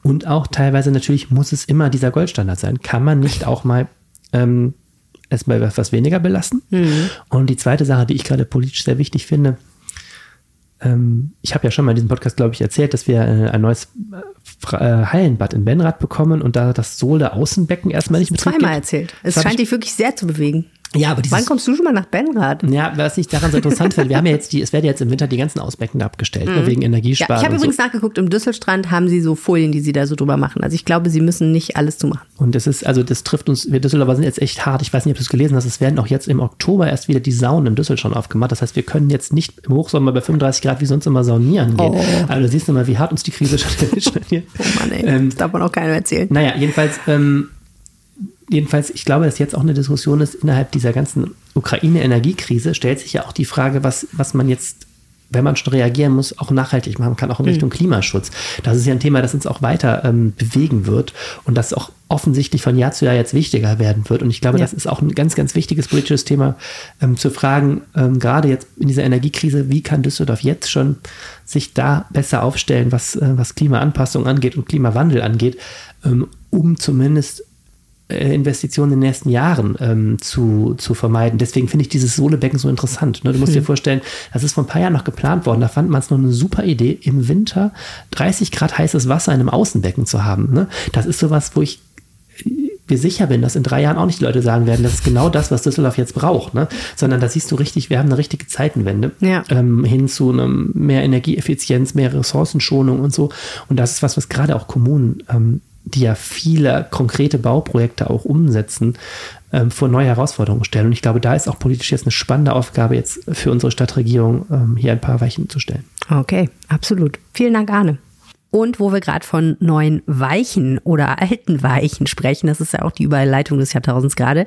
Und auch teilweise natürlich muss es immer dieser Goldstandard sein. Kann man nicht auch mal ähm, erstmal etwas weniger belassen? Mhm. Und die zweite Sache, die ich gerade politisch sehr wichtig finde, ähm, ich habe ja schon mal in diesem Podcast, glaube ich, erzählt, dass wir äh, ein neues äh, Hallenbad in Benrad bekommen und da das Sohle Außenbecken erstmal nicht mit Zweimal erzählt. Es scheint dich wirklich sehr zu bewegen. Ja, aber Wann kommst du schon mal nach Benrad? Ja, was ich daran so interessant finde, wir haben ja jetzt die, es werden jetzt im Winter die ganzen Ausbecken abgestellt, ne, mhm. wegen Energiesparen. Ja, ich habe übrigens so. nachgeguckt, im Düsselstrand haben sie so Folien, die sie da so drüber machen. Also ich glaube, sie müssen nicht alles zumachen. Und das ist, also das trifft uns, wir Düsseldorfer sind jetzt echt hart. Ich weiß nicht, ob du es gelesen hast, es werden auch jetzt im Oktober erst wieder die Saunen im Düssel schon aufgemacht. Das heißt, wir können jetzt nicht im Hochsommer bei 35 Grad wie sonst immer saunieren gehen. Oh. Also du siehst du mal, wie hart uns die Krise schon erwischt hier. Oh Mann, ey. Ähm, das darf man auch keinem erzählen. Naja, jedenfalls, ähm, jedenfalls, ich glaube, dass jetzt auch eine Diskussion ist innerhalb dieser ganzen Ukraine-Energiekrise, stellt sich ja auch die Frage, was, was man jetzt, wenn man schon reagieren muss, auch nachhaltig machen kann, auch in mhm. Richtung mhm. Klimaschutz. Das ist ja ein Thema, das uns auch weiter ähm, bewegen wird und das auch offensichtlich von Jahr zu Jahr jetzt wichtiger werden wird. Und ich glaube, ja. das ist auch ein ganz, ganz wichtiges politisches Thema, ähm, zu fragen, ähm, gerade jetzt in dieser Energiekrise, wie kann Düsseldorf jetzt schon sich da besser aufstellen, was, äh, was Klimaanpassung angeht und Klimawandel angeht, ähm, um zumindest Investitionen in den nächsten Jahren ähm, zu, zu vermeiden. Deswegen finde ich dieses Sohlebecken so interessant. Ne? Du musst mhm. dir vorstellen, das ist vor ein paar Jahren noch geplant worden. Da fand man es noch eine super Idee, im Winter 30 Grad heißes Wasser in einem Außenbecken zu haben. Ne? Das ist sowas, wo ich mir sicher bin, dass in drei Jahren auch nicht die Leute sagen werden, das ist genau das, was Düsseldorf jetzt braucht, ne? sondern da siehst du richtig, wir haben eine richtige Zeitenwende ja. ähm, hin zu einem mehr Energieeffizienz, mehr Ressourcenschonung und so. Und das ist was, was gerade auch Kommunen ähm, die ja viele konkrete Bauprojekte auch umsetzen, ähm, vor neue Herausforderungen stellen. Und ich glaube, da ist auch politisch jetzt eine spannende Aufgabe, jetzt für unsere Stadtregierung ähm, hier ein paar Weichen zu stellen. Okay, absolut. Vielen Dank, Arne. Und wo wir gerade von neuen Weichen oder alten Weichen sprechen, das ist ja auch die Überleitung des Jahrtausends gerade.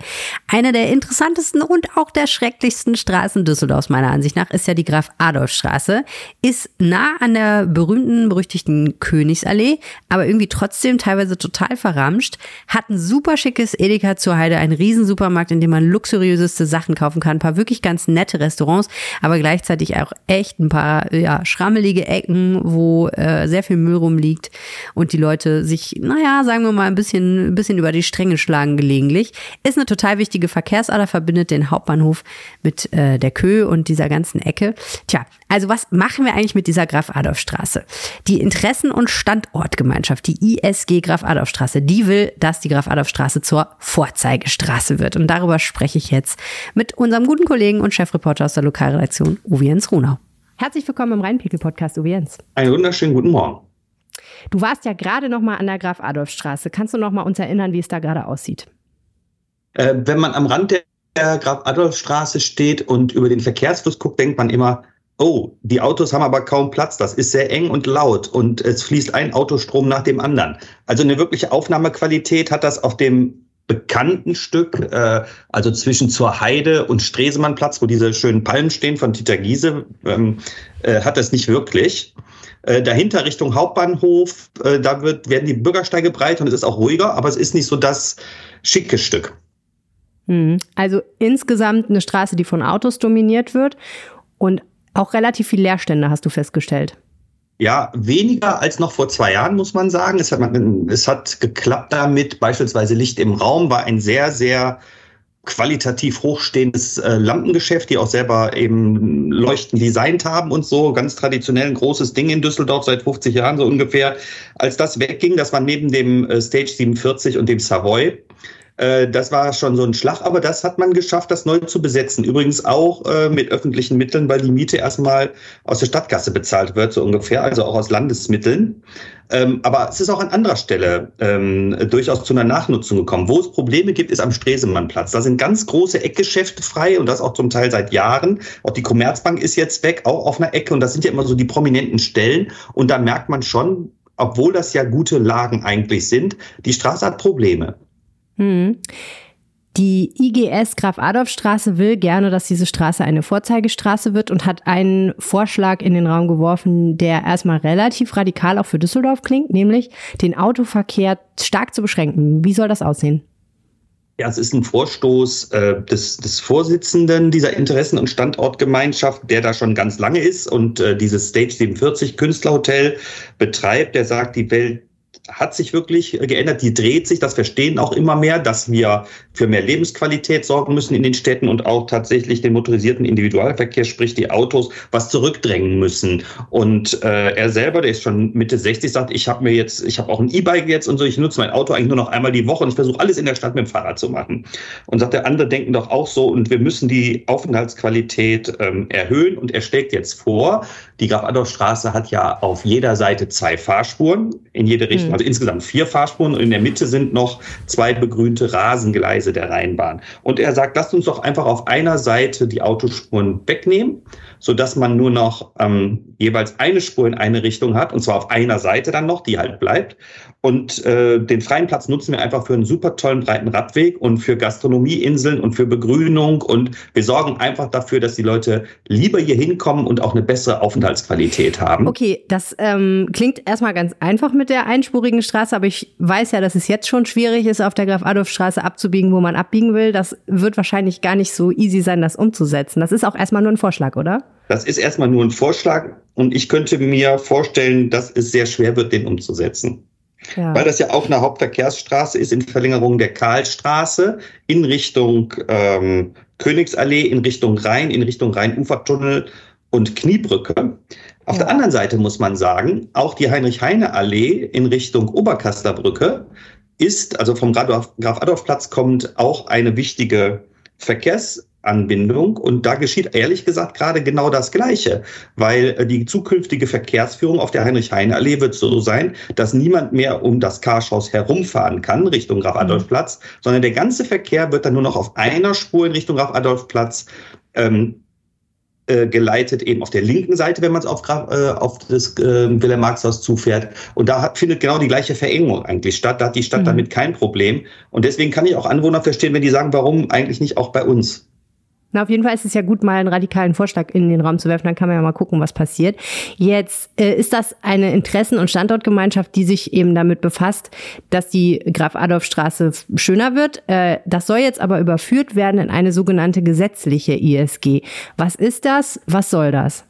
Eine der interessantesten und auch der schrecklichsten Straßen Düsseldorfs meiner Ansicht nach ist ja die Graf-Adolf-Straße. Ist nah an der berühmten, berüchtigten Königsallee, aber irgendwie trotzdem teilweise total verramscht. Hat ein super schickes Edeka zur Heide, ein Riesensupermarkt, in dem man luxuriöseste Sachen kaufen kann, ein paar wirklich ganz nette Restaurants, aber gleichzeitig auch echt ein paar ja, schrammelige Ecken, wo äh, sehr viel Müll rumliegt und die Leute sich, naja, sagen wir mal, ein bisschen, ein bisschen über die Stränge schlagen gelegentlich. Ist eine total wichtige Verkehrsader, verbindet den Hauptbahnhof mit äh, der Kö und dieser ganzen Ecke. Tja, also was machen wir eigentlich mit dieser Graf-Adolf-Straße? Die Interessen- und Standortgemeinschaft, die ISG Graf-Adolf-Straße, die will, dass die Graf-Adolf-Straße zur Vorzeigestraße wird. Und darüber spreche ich jetzt mit unserem guten Kollegen und Chefreporter aus der Lokalredaktion, Uwe Jens Runau. Herzlich willkommen im Rheinpegel-Podcast, Uwe Jens. Einen wunderschönen guten Morgen. Du warst ja gerade noch mal an der Graf-Adolf-Straße. Kannst du noch mal uns erinnern, wie es da gerade aussieht? Äh, wenn man am Rand der Graf-Adolf-Straße steht und über den Verkehrsfluss guckt, denkt man immer, oh, die Autos haben aber kaum Platz, das ist sehr eng und laut und es fließt ein Autostrom nach dem anderen. Also eine wirkliche Aufnahmequalität hat das auf dem bekannten Stück, äh, also zwischen zur Heide und Stresemannplatz, wo diese schönen Palmen stehen von Dieter Giese, ähm, äh, hat das nicht wirklich. Äh, dahinter Richtung Hauptbahnhof, äh, da wird, werden die Bürgersteige breit und es ist auch ruhiger, aber es ist nicht so das schicke Stück. Hm. Also insgesamt eine Straße, die von Autos dominiert wird und auch relativ viel Leerstände, hast du festgestellt. Ja, weniger als noch vor zwei Jahren, muss man sagen. Es hat, es hat geklappt damit. Beispielsweise Licht im Raum war ein sehr, sehr qualitativ hochstehendes äh, Lampengeschäft, die auch selber eben Leuchten designt haben und so. Ganz traditionell ein großes Ding in Düsseldorf seit 50 Jahren so ungefähr. Als das wegging, das war neben dem äh, Stage 47 und dem Savoy, das war schon so ein Schlag, aber das hat man geschafft, das neu zu besetzen. Übrigens auch äh, mit öffentlichen Mitteln, weil die Miete erstmal aus der Stadtkasse bezahlt wird, so ungefähr, also auch aus Landesmitteln. Ähm, aber es ist auch an anderer Stelle ähm, durchaus zu einer Nachnutzung gekommen. Wo es Probleme gibt, ist am Stresemannplatz. Da sind ganz große Eckgeschäfte frei und das auch zum Teil seit Jahren. Auch die Commerzbank ist jetzt weg, auch auf einer Ecke und das sind ja immer so die prominenten Stellen. Und da merkt man schon, obwohl das ja gute Lagen eigentlich sind, die Straße hat Probleme. Hm. Die IGS Graf-Adolf-Straße will gerne, dass diese Straße eine Vorzeigestraße wird und hat einen Vorschlag in den Raum geworfen, der erstmal relativ radikal auch für Düsseldorf klingt, nämlich den Autoverkehr stark zu beschränken. Wie soll das aussehen? Ja, es ist ein Vorstoß äh, des, des Vorsitzenden dieser Interessen- und Standortgemeinschaft, der da schon ganz lange ist und äh, dieses Stage 47 Künstlerhotel betreibt. Der sagt, die Welt hat sich wirklich geändert. Die dreht sich. Das verstehen auch immer mehr, dass wir für mehr Lebensqualität sorgen müssen in den Städten und auch tatsächlich den motorisierten Individualverkehr, sprich die Autos, was zurückdrängen müssen. Und äh, er selber, der ist schon Mitte 60, sagt, ich habe mir jetzt, ich habe auch ein E-Bike jetzt und so, ich nutze mein Auto eigentlich nur noch einmal die Woche und ich versuche alles in der Stadt mit dem Fahrrad zu machen. Und sagt, der andere denken doch auch so und wir müssen die Aufenthaltsqualität ähm, erhöhen. Und er schlägt jetzt vor, die Graf-Adolf-Straße hat ja auf jeder Seite zwei Fahrspuren in jede Richtung. Mhm also insgesamt vier Fahrspuren und in der Mitte sind noch zwei begrünte Rasengleise der Rheinbahn. Und er sagt, lasst uns doch einfach auf einer Seite die Autospuren wegnehmen, sodass man nur noch ähm, jeweils eine Spur in eine Richtung hat, und zwar auf einer Seite dann noch, die halt bleibt. Und äh, den freien Platz nutzen wir einfach für einen super tollen breiten Radweg und für Gastronomieinseln und für Begrünung. Und wir sorgen einfach dafür, dass die Leute lieber hier hinkommen und auch eine bessere Aufenthaltsqualität haben. Okay, das ähm, klingt erstmal ganz einfach mit der einspurigen Straße, aber ich weiß ja, dass es jetzt schon schwierig ist, auf der Graf-Adolf-Straße abzubiegen, wo man abbiegen will. Das wird wahrscheinlich gar nicht so easy sein, das umzusetzen. Das ist auch erstmal nur ein Vorschlag, oder? Das ist erstmal nur ein Vorschlag und ich könnte mir vorstellen, dass es sehr schwer wird, den umzusetzen. Ja. Weil das ja auch eine Hauptverkehrsstraße ist in Verlängerung der Karlstraße in Richtung ähm, Königsallee, in Richtung Rhein, in Richtung Rheinufertunnel und Kniebrücke. Auf ja. der anderen Seite muss man sagen, auch die Heinrich-Heine-Allee in Richtung Oberkassler Brücke ist, also vom Graf-Adolf-Platz kommt auch eine wichtige Verkehrs- Anbindung. Und da geschieht ehrlich gesagt gerade genau das Gleiche, weil äh, die zukünftige Verkehrsführung auf der Heinrich-Heine-Allee wird so sein, dass niemand mehr um das Karschhaus herumfahren kann Richtung Graf-Adolf-Platz, mhm. sondern der ganze Verkehr wird dann nur noch auf einer Spur in Richtung Graf-Adolf-Platz ähm, äh, geleitet eben auf der linken Seite, wenn man es auf, äh, auf das äh, Wilhelm-Marx-Haus zufährt. Und da hat, findet genau die gleiche Verengung eigentlich statt. Da hat die Stadt mhm. damit kein Problem. Und deswegen kann ich auch Anwohner verstehen, wenn die sagen, warum eigentlich nicht auch bei uns? Na, auf jeden Fall ist es ja gut, mal einen radikalen Vorschlag in den Raum zu werfen. Dann kann man ja mal gucken, was passiert. Jetzt äh, ist das eine Interessen- und Standortgemeinschaft, die sich eben damit befasst, dass die Graf-Adolf-Straße schöner wird. Äh, das soll jetzt aber überführt werden in eine sogenannte gesetzliche ISG. Was ist das? Was soll das?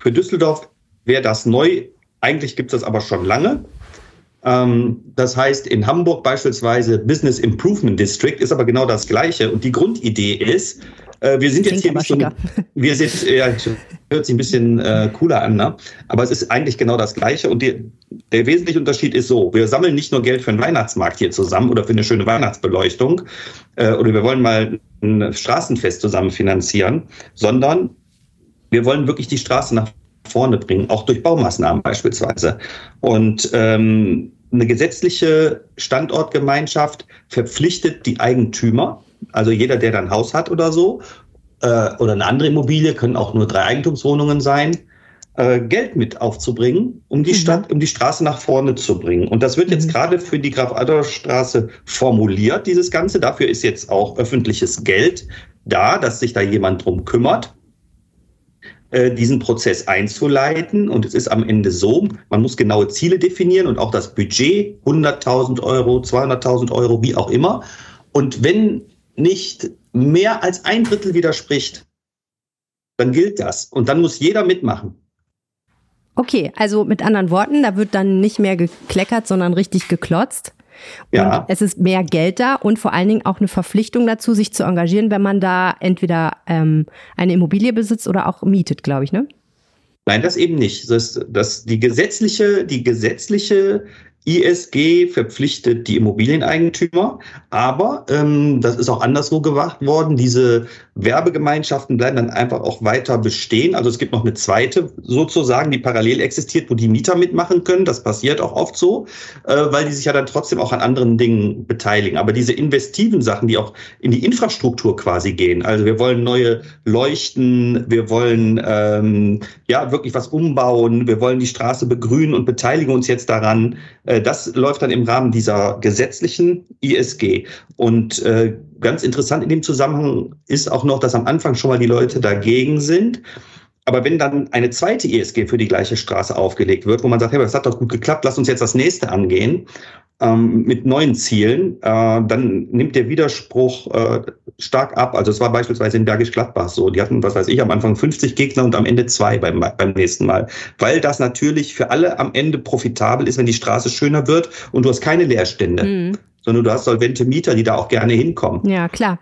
Für Düsseldorf wäre das neu. Eigentlich gibt es das aber schon lange. Ähm, das heißt, in Hamburg beispielsweise Business Improvement District ist aber genau das Gleiche. Und die Grundidee ist, äh, wir sind jetzt hier nicht so, wir sind, ja, hört sich ein bisschen äh, cooler an, ne? aber es ist eigentlich genau das Gleiche und die, der wesentliche Unterschied ist so, wir sammeln nicht nur Geld für einen Weihnachtsmarkt hier zusammen oder für eine schöne Weihnachtsbeleuchtung äh, oder wir wollen mal ein Straßenfest zusammen finanzieren, sondern wir wollen wirklich die Straße nach vorne bringen, auch durch Baumaßnahmen beispielsweise. Und ähm, eine gesetzliche Standortgemeinschaft verpflichtet die Eigentümer, also jeder, der dann ein Haus hat oder so, äh, oder eine andere Immobilie, können auch nur drei Eigentumswohnungen sein, äh, Geld mit aufzubringen, um die mhm. Stadt, um die Straße nach vorne zu bringen. Und das wird jetzt mhm. gerade für die Graf-Adolf-Straße formuliert, dieses Ganze. Dafür ist jetzt auch öffentliches Geld da, dass sich da jemand drum kümmert äh, diesen Prozess einzuleiten. Und es ist am Ende so, man muss genaue Ziele definieren und auch das Budget, 100.000 Euro, 200.000 Euro, wie auch immer. Und wenn nicht mehr als ein Drittel widerspricht, dann gilt das. Und dann muss jeder mitmachen. Okay, also mit anderen Worten, da wird dann nicht mehr gekleckert, sondern richtig geklotzt. Ja. Und es ist mehr Geld da und vor allen Dingen auch eine Verpflichtung dazu, sich zu engagieren, wenn man da entweder ähm, eine Immobilie besitzt oder auch mietet, glaube ich, ne? Nein, das eben nicht. Das, das, die gesetzliche, die gesetzliche ISG verpflichtet die Immobilieneigentümer, aber ähm, das ist auch anderswo gemacht worden. Diese Werbegemeinschaften bleiben dann einfach auch weiter bestehen. Also es gibt noch eine zweite sozusagen, die parallel existiert, wo die Mieter mitmachen können. Das passiert auch oft so, äh, weil die sich ja dann trotzdem auch an anderen Dingen beteiligen. Aber diese investiven Sachen, die auch in die Infrastruktur quasi gehen. Also wir wollen neue Leuchten, wir wollen ähm, ja wirklich was umbauen, wir wollen die Straße begrünen und beteiligen uns jetzt daran. Äh, das läuft dann im Rahmen dieser gesetzlichen ISG. Und äh, ganz interessant in dem Zusammenhang ist auch noch, dass am Anfang schon mal die Leute dagegen sind. Aber wenn dann eine zweite ISG für die gleiche Straße aufgelegt wird, wo man sagt, hey, das hat doch gut geklappt, lass uns jetzt das nächste angehen, ähm, mit neuen Zielen, äh, dann nimmt der Widerspruch äh, stark ab. Also es war beispielsweise in Bergisch Gladbach so. Die hatten, was weiß ich, am Anfang 50 Gegner und am Ende zwei beim, beim nächsten Mal. Weil das natürlich für alle am Ende profitabel ist, wenn die Straße schöner wird und du hast keine Leerstände. Mhm sondern du hast solvente Mieter, die da auch gerne hinkommen. Ja, klar.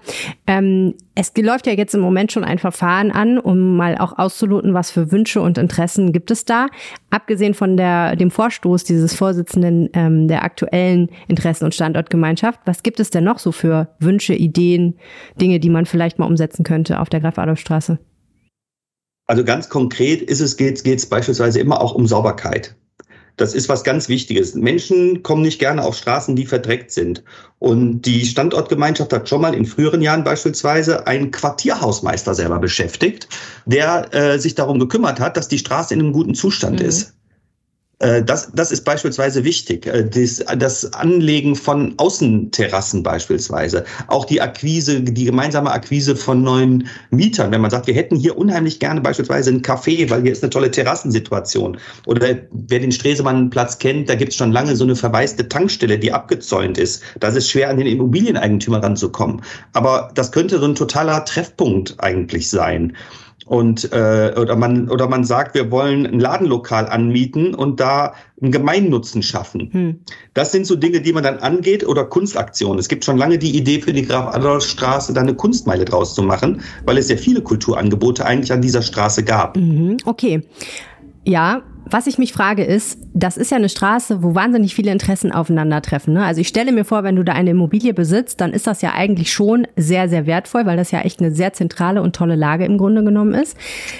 Ähm, es läuft ja jetzt im Moment schon ein Verfahren an, um mal auch auszuloten, was für Wünsche und Interessen gibt es da. Abgesehen von der, dem Vorstoß dieses Vorsitzenden ähm, der aktuellen Interessen- und Standortgemeinschaft, was gibt es denn noch so für Wünsche, Ideen, Dinge, die man vielleicht mal umsetzen könnte auf der Graf-Adolf-Straße? Also ganz konkret ist es, geht es beispielsweise immer auch um Sauberkeit. Das ist was ganz Wichtiges. Menschen kommen nicht gerne auf Straßen, die verdreckt sind. Und die Standortgemeinschaft hat schon mal in früheren Jahren beispielsweise einen Quartierhausmeister selber beschäftigt, der äh, sich darum gekümmert hat, dass die Straße in einem guten Zustand mhm. ist. Äh, das, das ist beispielsweise wichtig. Äh, das, das Anlegen von Außenterrassen beispielsweise. Auch die Akquise, die gemeinsame Akquise von neuen Mietern. Wenn man sagt, wir hätten hier unheimlich gerne beispielsweise ein Café, weil hier ist eine tolle Terrassensituation. Oder wer den Stresemannplatz kennt, da gibt es schon lange so eine verwaiste Tankstelle, die abgezäunt ist. Das ist schwer, an den Immobilieneigentümer ranzukommen. Aber das könnte so ein totaler Treffpunkt eigentlich sein und äh, oder man oder man sagt, wir wollen ein Ladenlokal anmieten und da einen Gemeinnutzen schaffen. Hm. Das sind so Dinge, die man dann angeht oder Kunstaktionen. Es gibt schon lange die Idee für die Graf-Adolf-Straße, da eine Kunstmeile draus zu machen, weil es ja viele Kulturangebote eigentlich an dieser Straße gab. Mhm, okay. Ja, was ich mich frage ist, das ist ja eine Straße, wo wahnsinnig viele Interessen aufeinandertreffen. Ne? Also ich stelle mir vor, wenn du da eine Immobilie besitzt, dann ist das ja eigentlich schon sehr, sehr wertvoll, weil das ja echt eine sehr zentrale und tolle Lage im Grunde genommen ist.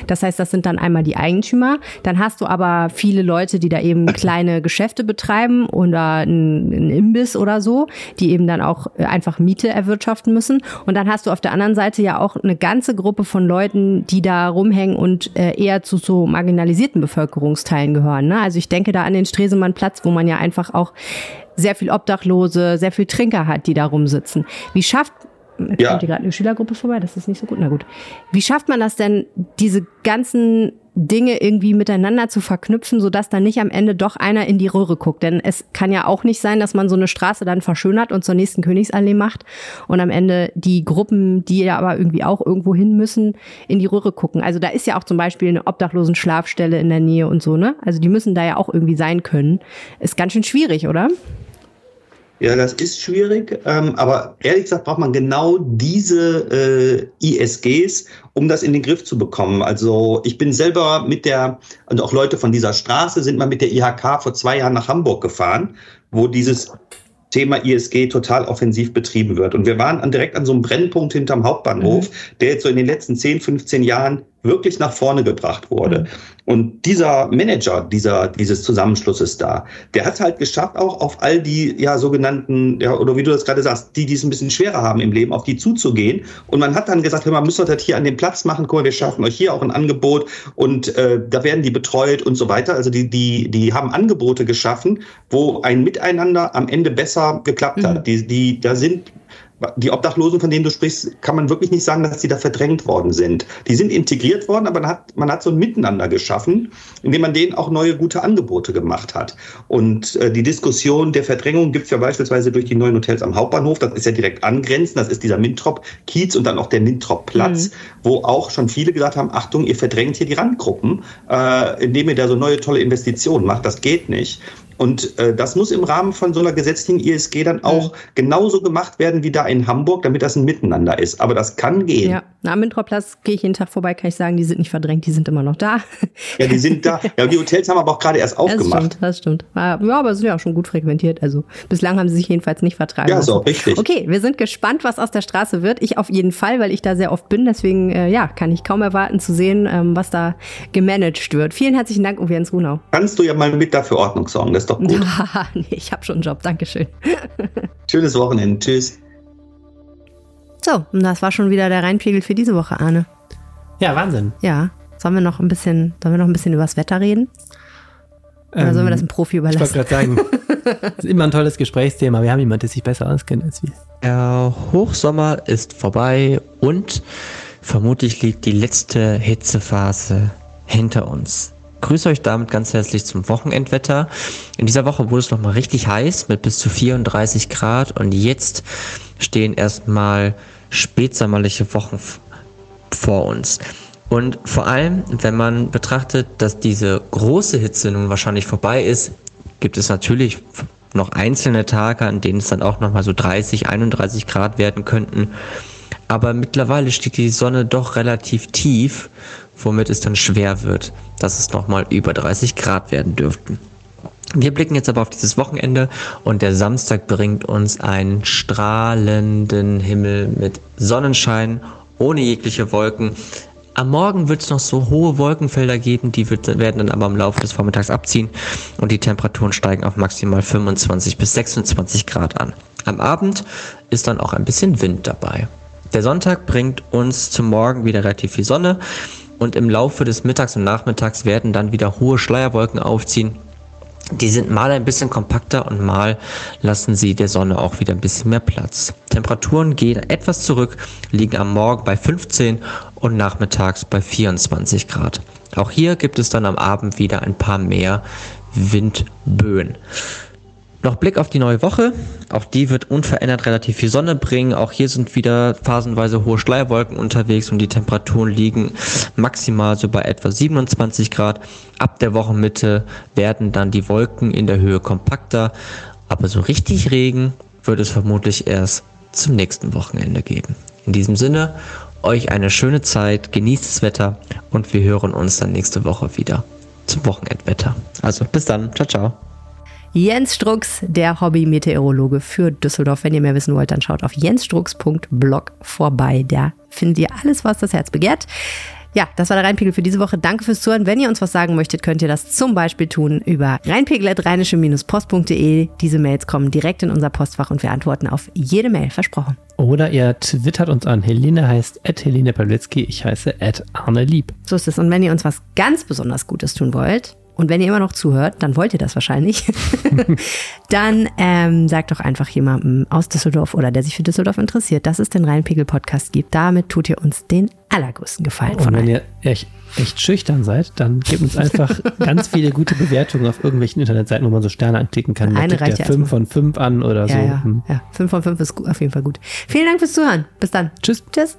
Das heißt, das sind dann einmal die Eigentümer. Dann hast du aber viele Leute, die da eben kleine Geschäfte betreiben oder einen Imbiss oder so, die eben dann auch einfach Miete erwirtschaften müssen. Und dann hast du auf der anderen Seite ja auch eine ganze Gruppe von Leuten, die da rumhängen und äh, eher zu so marginalisierten Bevölkerungsteilen gehören. Ne? Also ich denke da an den Stresemannplatz, wo man ja einfach auch sehr viel Obdachlose, sehr viel Trinker hat, die da rumsitzen. Wie schafft ja. kommt hier gerade eine Schülergruppe vorbei, das ist nicht so gut. Na gut. Wie schafft man das denn, diese ganzen Dinge irgendwie miteinander zu verknüpfen, sodass dann nicht am Ende doch einer in die Röhre guckt. Denn es kann ja auch nicht sein, dass man so eine Straße dann verschönert und zur nächsten Königsallee macht und am Ende die Gruppen, die ja aber irgendwie auch irgendwo hin müssen, in die Röhre gucken. Also da ist ja auch zum Beispiel eine obdachlosen Schlafstelle in der Nähe und so, ne? Also die müssen da ja auch irgendwie sein können. Ist ganz schön schwierig, oder? Ja, das ist schwierig, ähm, aber ehrlich gesagt braucht man genau diese äh, ISGs, um das in den Griff zu bekommen. Also ich bin selber mit der, und auch Leute von dieser Straße sind mal mit der IHK vor zwei Jahren nach Hamburg gefahren, wo dieses Thema ISG total offensiv betrieben wird. Und wir waren direkt an so einem Brennpunkt hinterm Hauptbahnhof, mhm. der jetzt so in den letzten 10, 15 Jahren wirklich nach vorne gebracht wurde. Mhm. Und dieser Manager dieser, dieses Zusammenschlusses da, der hat halt geschafft, auch auf all die ja sogenannten, ja, oder wie du das gerade sagst, die, die es ein bisschen schwerer haben im Leben, auf die zuzugehen. Und man hat dann gesagt, hör mal, müsst ihr das hier an dem Platz machen, guck mal, wir schaffen euch hier auch ein Angebot und äh, da werden die betreut und so weiter. Also die, die, die haben Angebote geschaffen, wo ein Miteinander am Ende besser geklappt hat. Mhm. Die, die, da sind die Obdachlosen, von denen du sprichst, kann man wirklich nicht sagen, dass sie da verdrängt worden sind. Die sind integriert worden, aber man hat, man hat so ein Miteinander geschaffen, indem man denen auch neue gute Angebote gemacht hat. Und äh, die Diskussion der Verdrängung gibt es ja beispielsweise durch die neuen Hotels am Hauptbahnhof. Das ist ja direkt angrenzend. Das ist dieser Mintrop-Kiez und dann auch der Mintrop-Platz, mhm. wo auch schon viele gesagt haben, Achtung, ihr verdrängt hier die Randgruppen, äh, indem ihr da so neue tolle Investitionen macht. Das geht nicht. Und äh, das muss im Rahmen von so einer gesetzlichen ISG dann auch genauso gemacht werden wie da in Hamburg, damit das ein Miteinander ist. Aber das kann gehen. Ja, na, am Mintrop-Platz gehe ich jeden Tag vorbei, kann ich sagen, die sind nicht verdrängt, die sind immer noch da. Ja, die sind da. Ja, die Hotels haben aber auch gerade erst aufgemacht. Das stimmt, das stimmt. Ja, aber sind ja auch schon gut frequentiert. Also bislang haben sie sich jedenfalls nicht vertragen. Ja, so, richtig. Okay, wir sind gespannt, was aus der Straße wird. Ich auf jeden Fall, weil ich da sehr oft bin. Deswegen, äh, ja, kann ich kaum erwarten zu sehen, ähm, was da gemanagt wird. Vielen herzlichen Dank, Uwe Jens Runau. Kannst du ja mal mit dafür Ordnung sorgen, ist doch gut. nee, ich habe schon einen Job. Dankeschön. Schönes Wochenende. Tschüss. So, und das war schon wieder der Reinpegel für diese Woche, Arne. Ja, Wahnsinn. Ja. Sollen wir noch ein bisschen, sollen wir noch ein bisschen über das Wetter reden? Oder ähm, sollen wir das einem Profi überlassen? Ich wollte gerade sagen, das ist immer ein tolles Gesprächsthema. Wir haben jemanden, der sich besser auskennt als wir. Der Hochsommer ist vorbei und vermutlich liegt die letzte Hitzephase hinter uns grüße euch damit ganz herzlich zum Wochenendwetter. In dieser Woche wurde es nochmal richtig heiß mit bis zu 34 Grad und jetzt stehen erstmal spätsommerliche Wochen vor uns. Und vor allem, wenn man betrachtet, dass diese große Hitze nun wahrscheinlich vorbei ist, gibt es natürlich noch einzelne Tage, an denen es dann auch nochmal so 30, 31 Grad werden könnten. Aber mittlerweile steht die Sonne doch relativ tief womit es dann schwer wird, dass es nochmal über 30 Grad werden dürften. Wir blicken jetzt aber auf dieses Wochenende und der Samstag bringt uns einen strahlenden Himmel mit Sonnenschein, ohne jegliche Wolken. Am Morgen wird es noch so hohe Wolkenfelder geben, die wird, werden dann aber im Laufe des Vormittags abziehen und die Temperaturen steigen auf maximal 25 bis 26 Grad an. Am Abend ist dann auch ein bisschen Wind dabei. Der Sonntag bringt uns zum Morgen wieder relativ viel Sonne und im Laufe des Mittags und Nachmittags werden dann wieder hohe Schleierwolken aufziehen. Die sind mal ein bisschen kompakter und mal lassen sie der Sonne auch wieder ein bisschen mehr Platz. Temperaturen gehen etwas zurück, liegen am Morgen bei 15 und nachmittags bei 24 Grad. Auch hier gibt es dann am Abend wieder ein paar mehr Windböen. Noch Blick auf die neue Woche. Auch die wird unverändert relativ viel Sonne bringen. Auch hier sind wieder phasenweise hohe Schleierwolken unterwegs und die Temperaturen liegen maximal so bei etwa 27 Grad. Ab der Wochenmitte werden dann die Wolken in der Höhe kompakter. Aber so richtig Regen wird es vermutlich erst zum nächsten Wochenende geben. In diesem Sinne, euch eine schöne Zeit, genießt das Wetter und wir hören uns dann nächste Woche wieder. zum Wochenendwetter. Also bis dann. Ciao, ciao. Jens Strux, der Hobby-Meteorologe für Düsseldorf. Wenn ihr mehr wissen wollt, dann schaut auf jensstrux.blog vorbei. Da findet ihr alles, was das Herz begehrt. Ja, das war der Rheinpegel für diese Woche. Danke fürs Zuhören. Wenn ihr uns was sagen möchtet, könnt ihr das zum Beispiel tun über rheinpegel.rheinische-post.de. Diese Mails kommen direkt in unser Postfach und wir antworten auf jede Mail. Versprochen. Oder ihr twittert uns an. Helene heißt at Helene Pawlitzki. Ich heiße at Arne Lieb. So ist es. Und wenn ihr uns was ganz besonders Gutes tun wollt, und wenn ihr immer noch zuhört, dann wollt ihr das wahrscheinlich. dann ähm, sagt doch einfach jemandem aus Düsseldorf oder der sich für Düsseldorf interessiert, dass es den Rheinpegel-Podcast gibt. Damit tut ihr uns den allergrößten Gefallen Und von wenn ihr echt, echt schüchtern seid, dann gebt uns einfach ganz viele gute Bewertungen auf irgendwelchen Internetseiten, wo man so Sterne anklicken kann. Eine reicht ja 5 von 5 an oder so. Ja, ja, Hm. ja. 5 von 5 ist auf jeden Fall gut. Vielen Dank fürs Zuhören. Bis dann. Tschüss. Tschüss.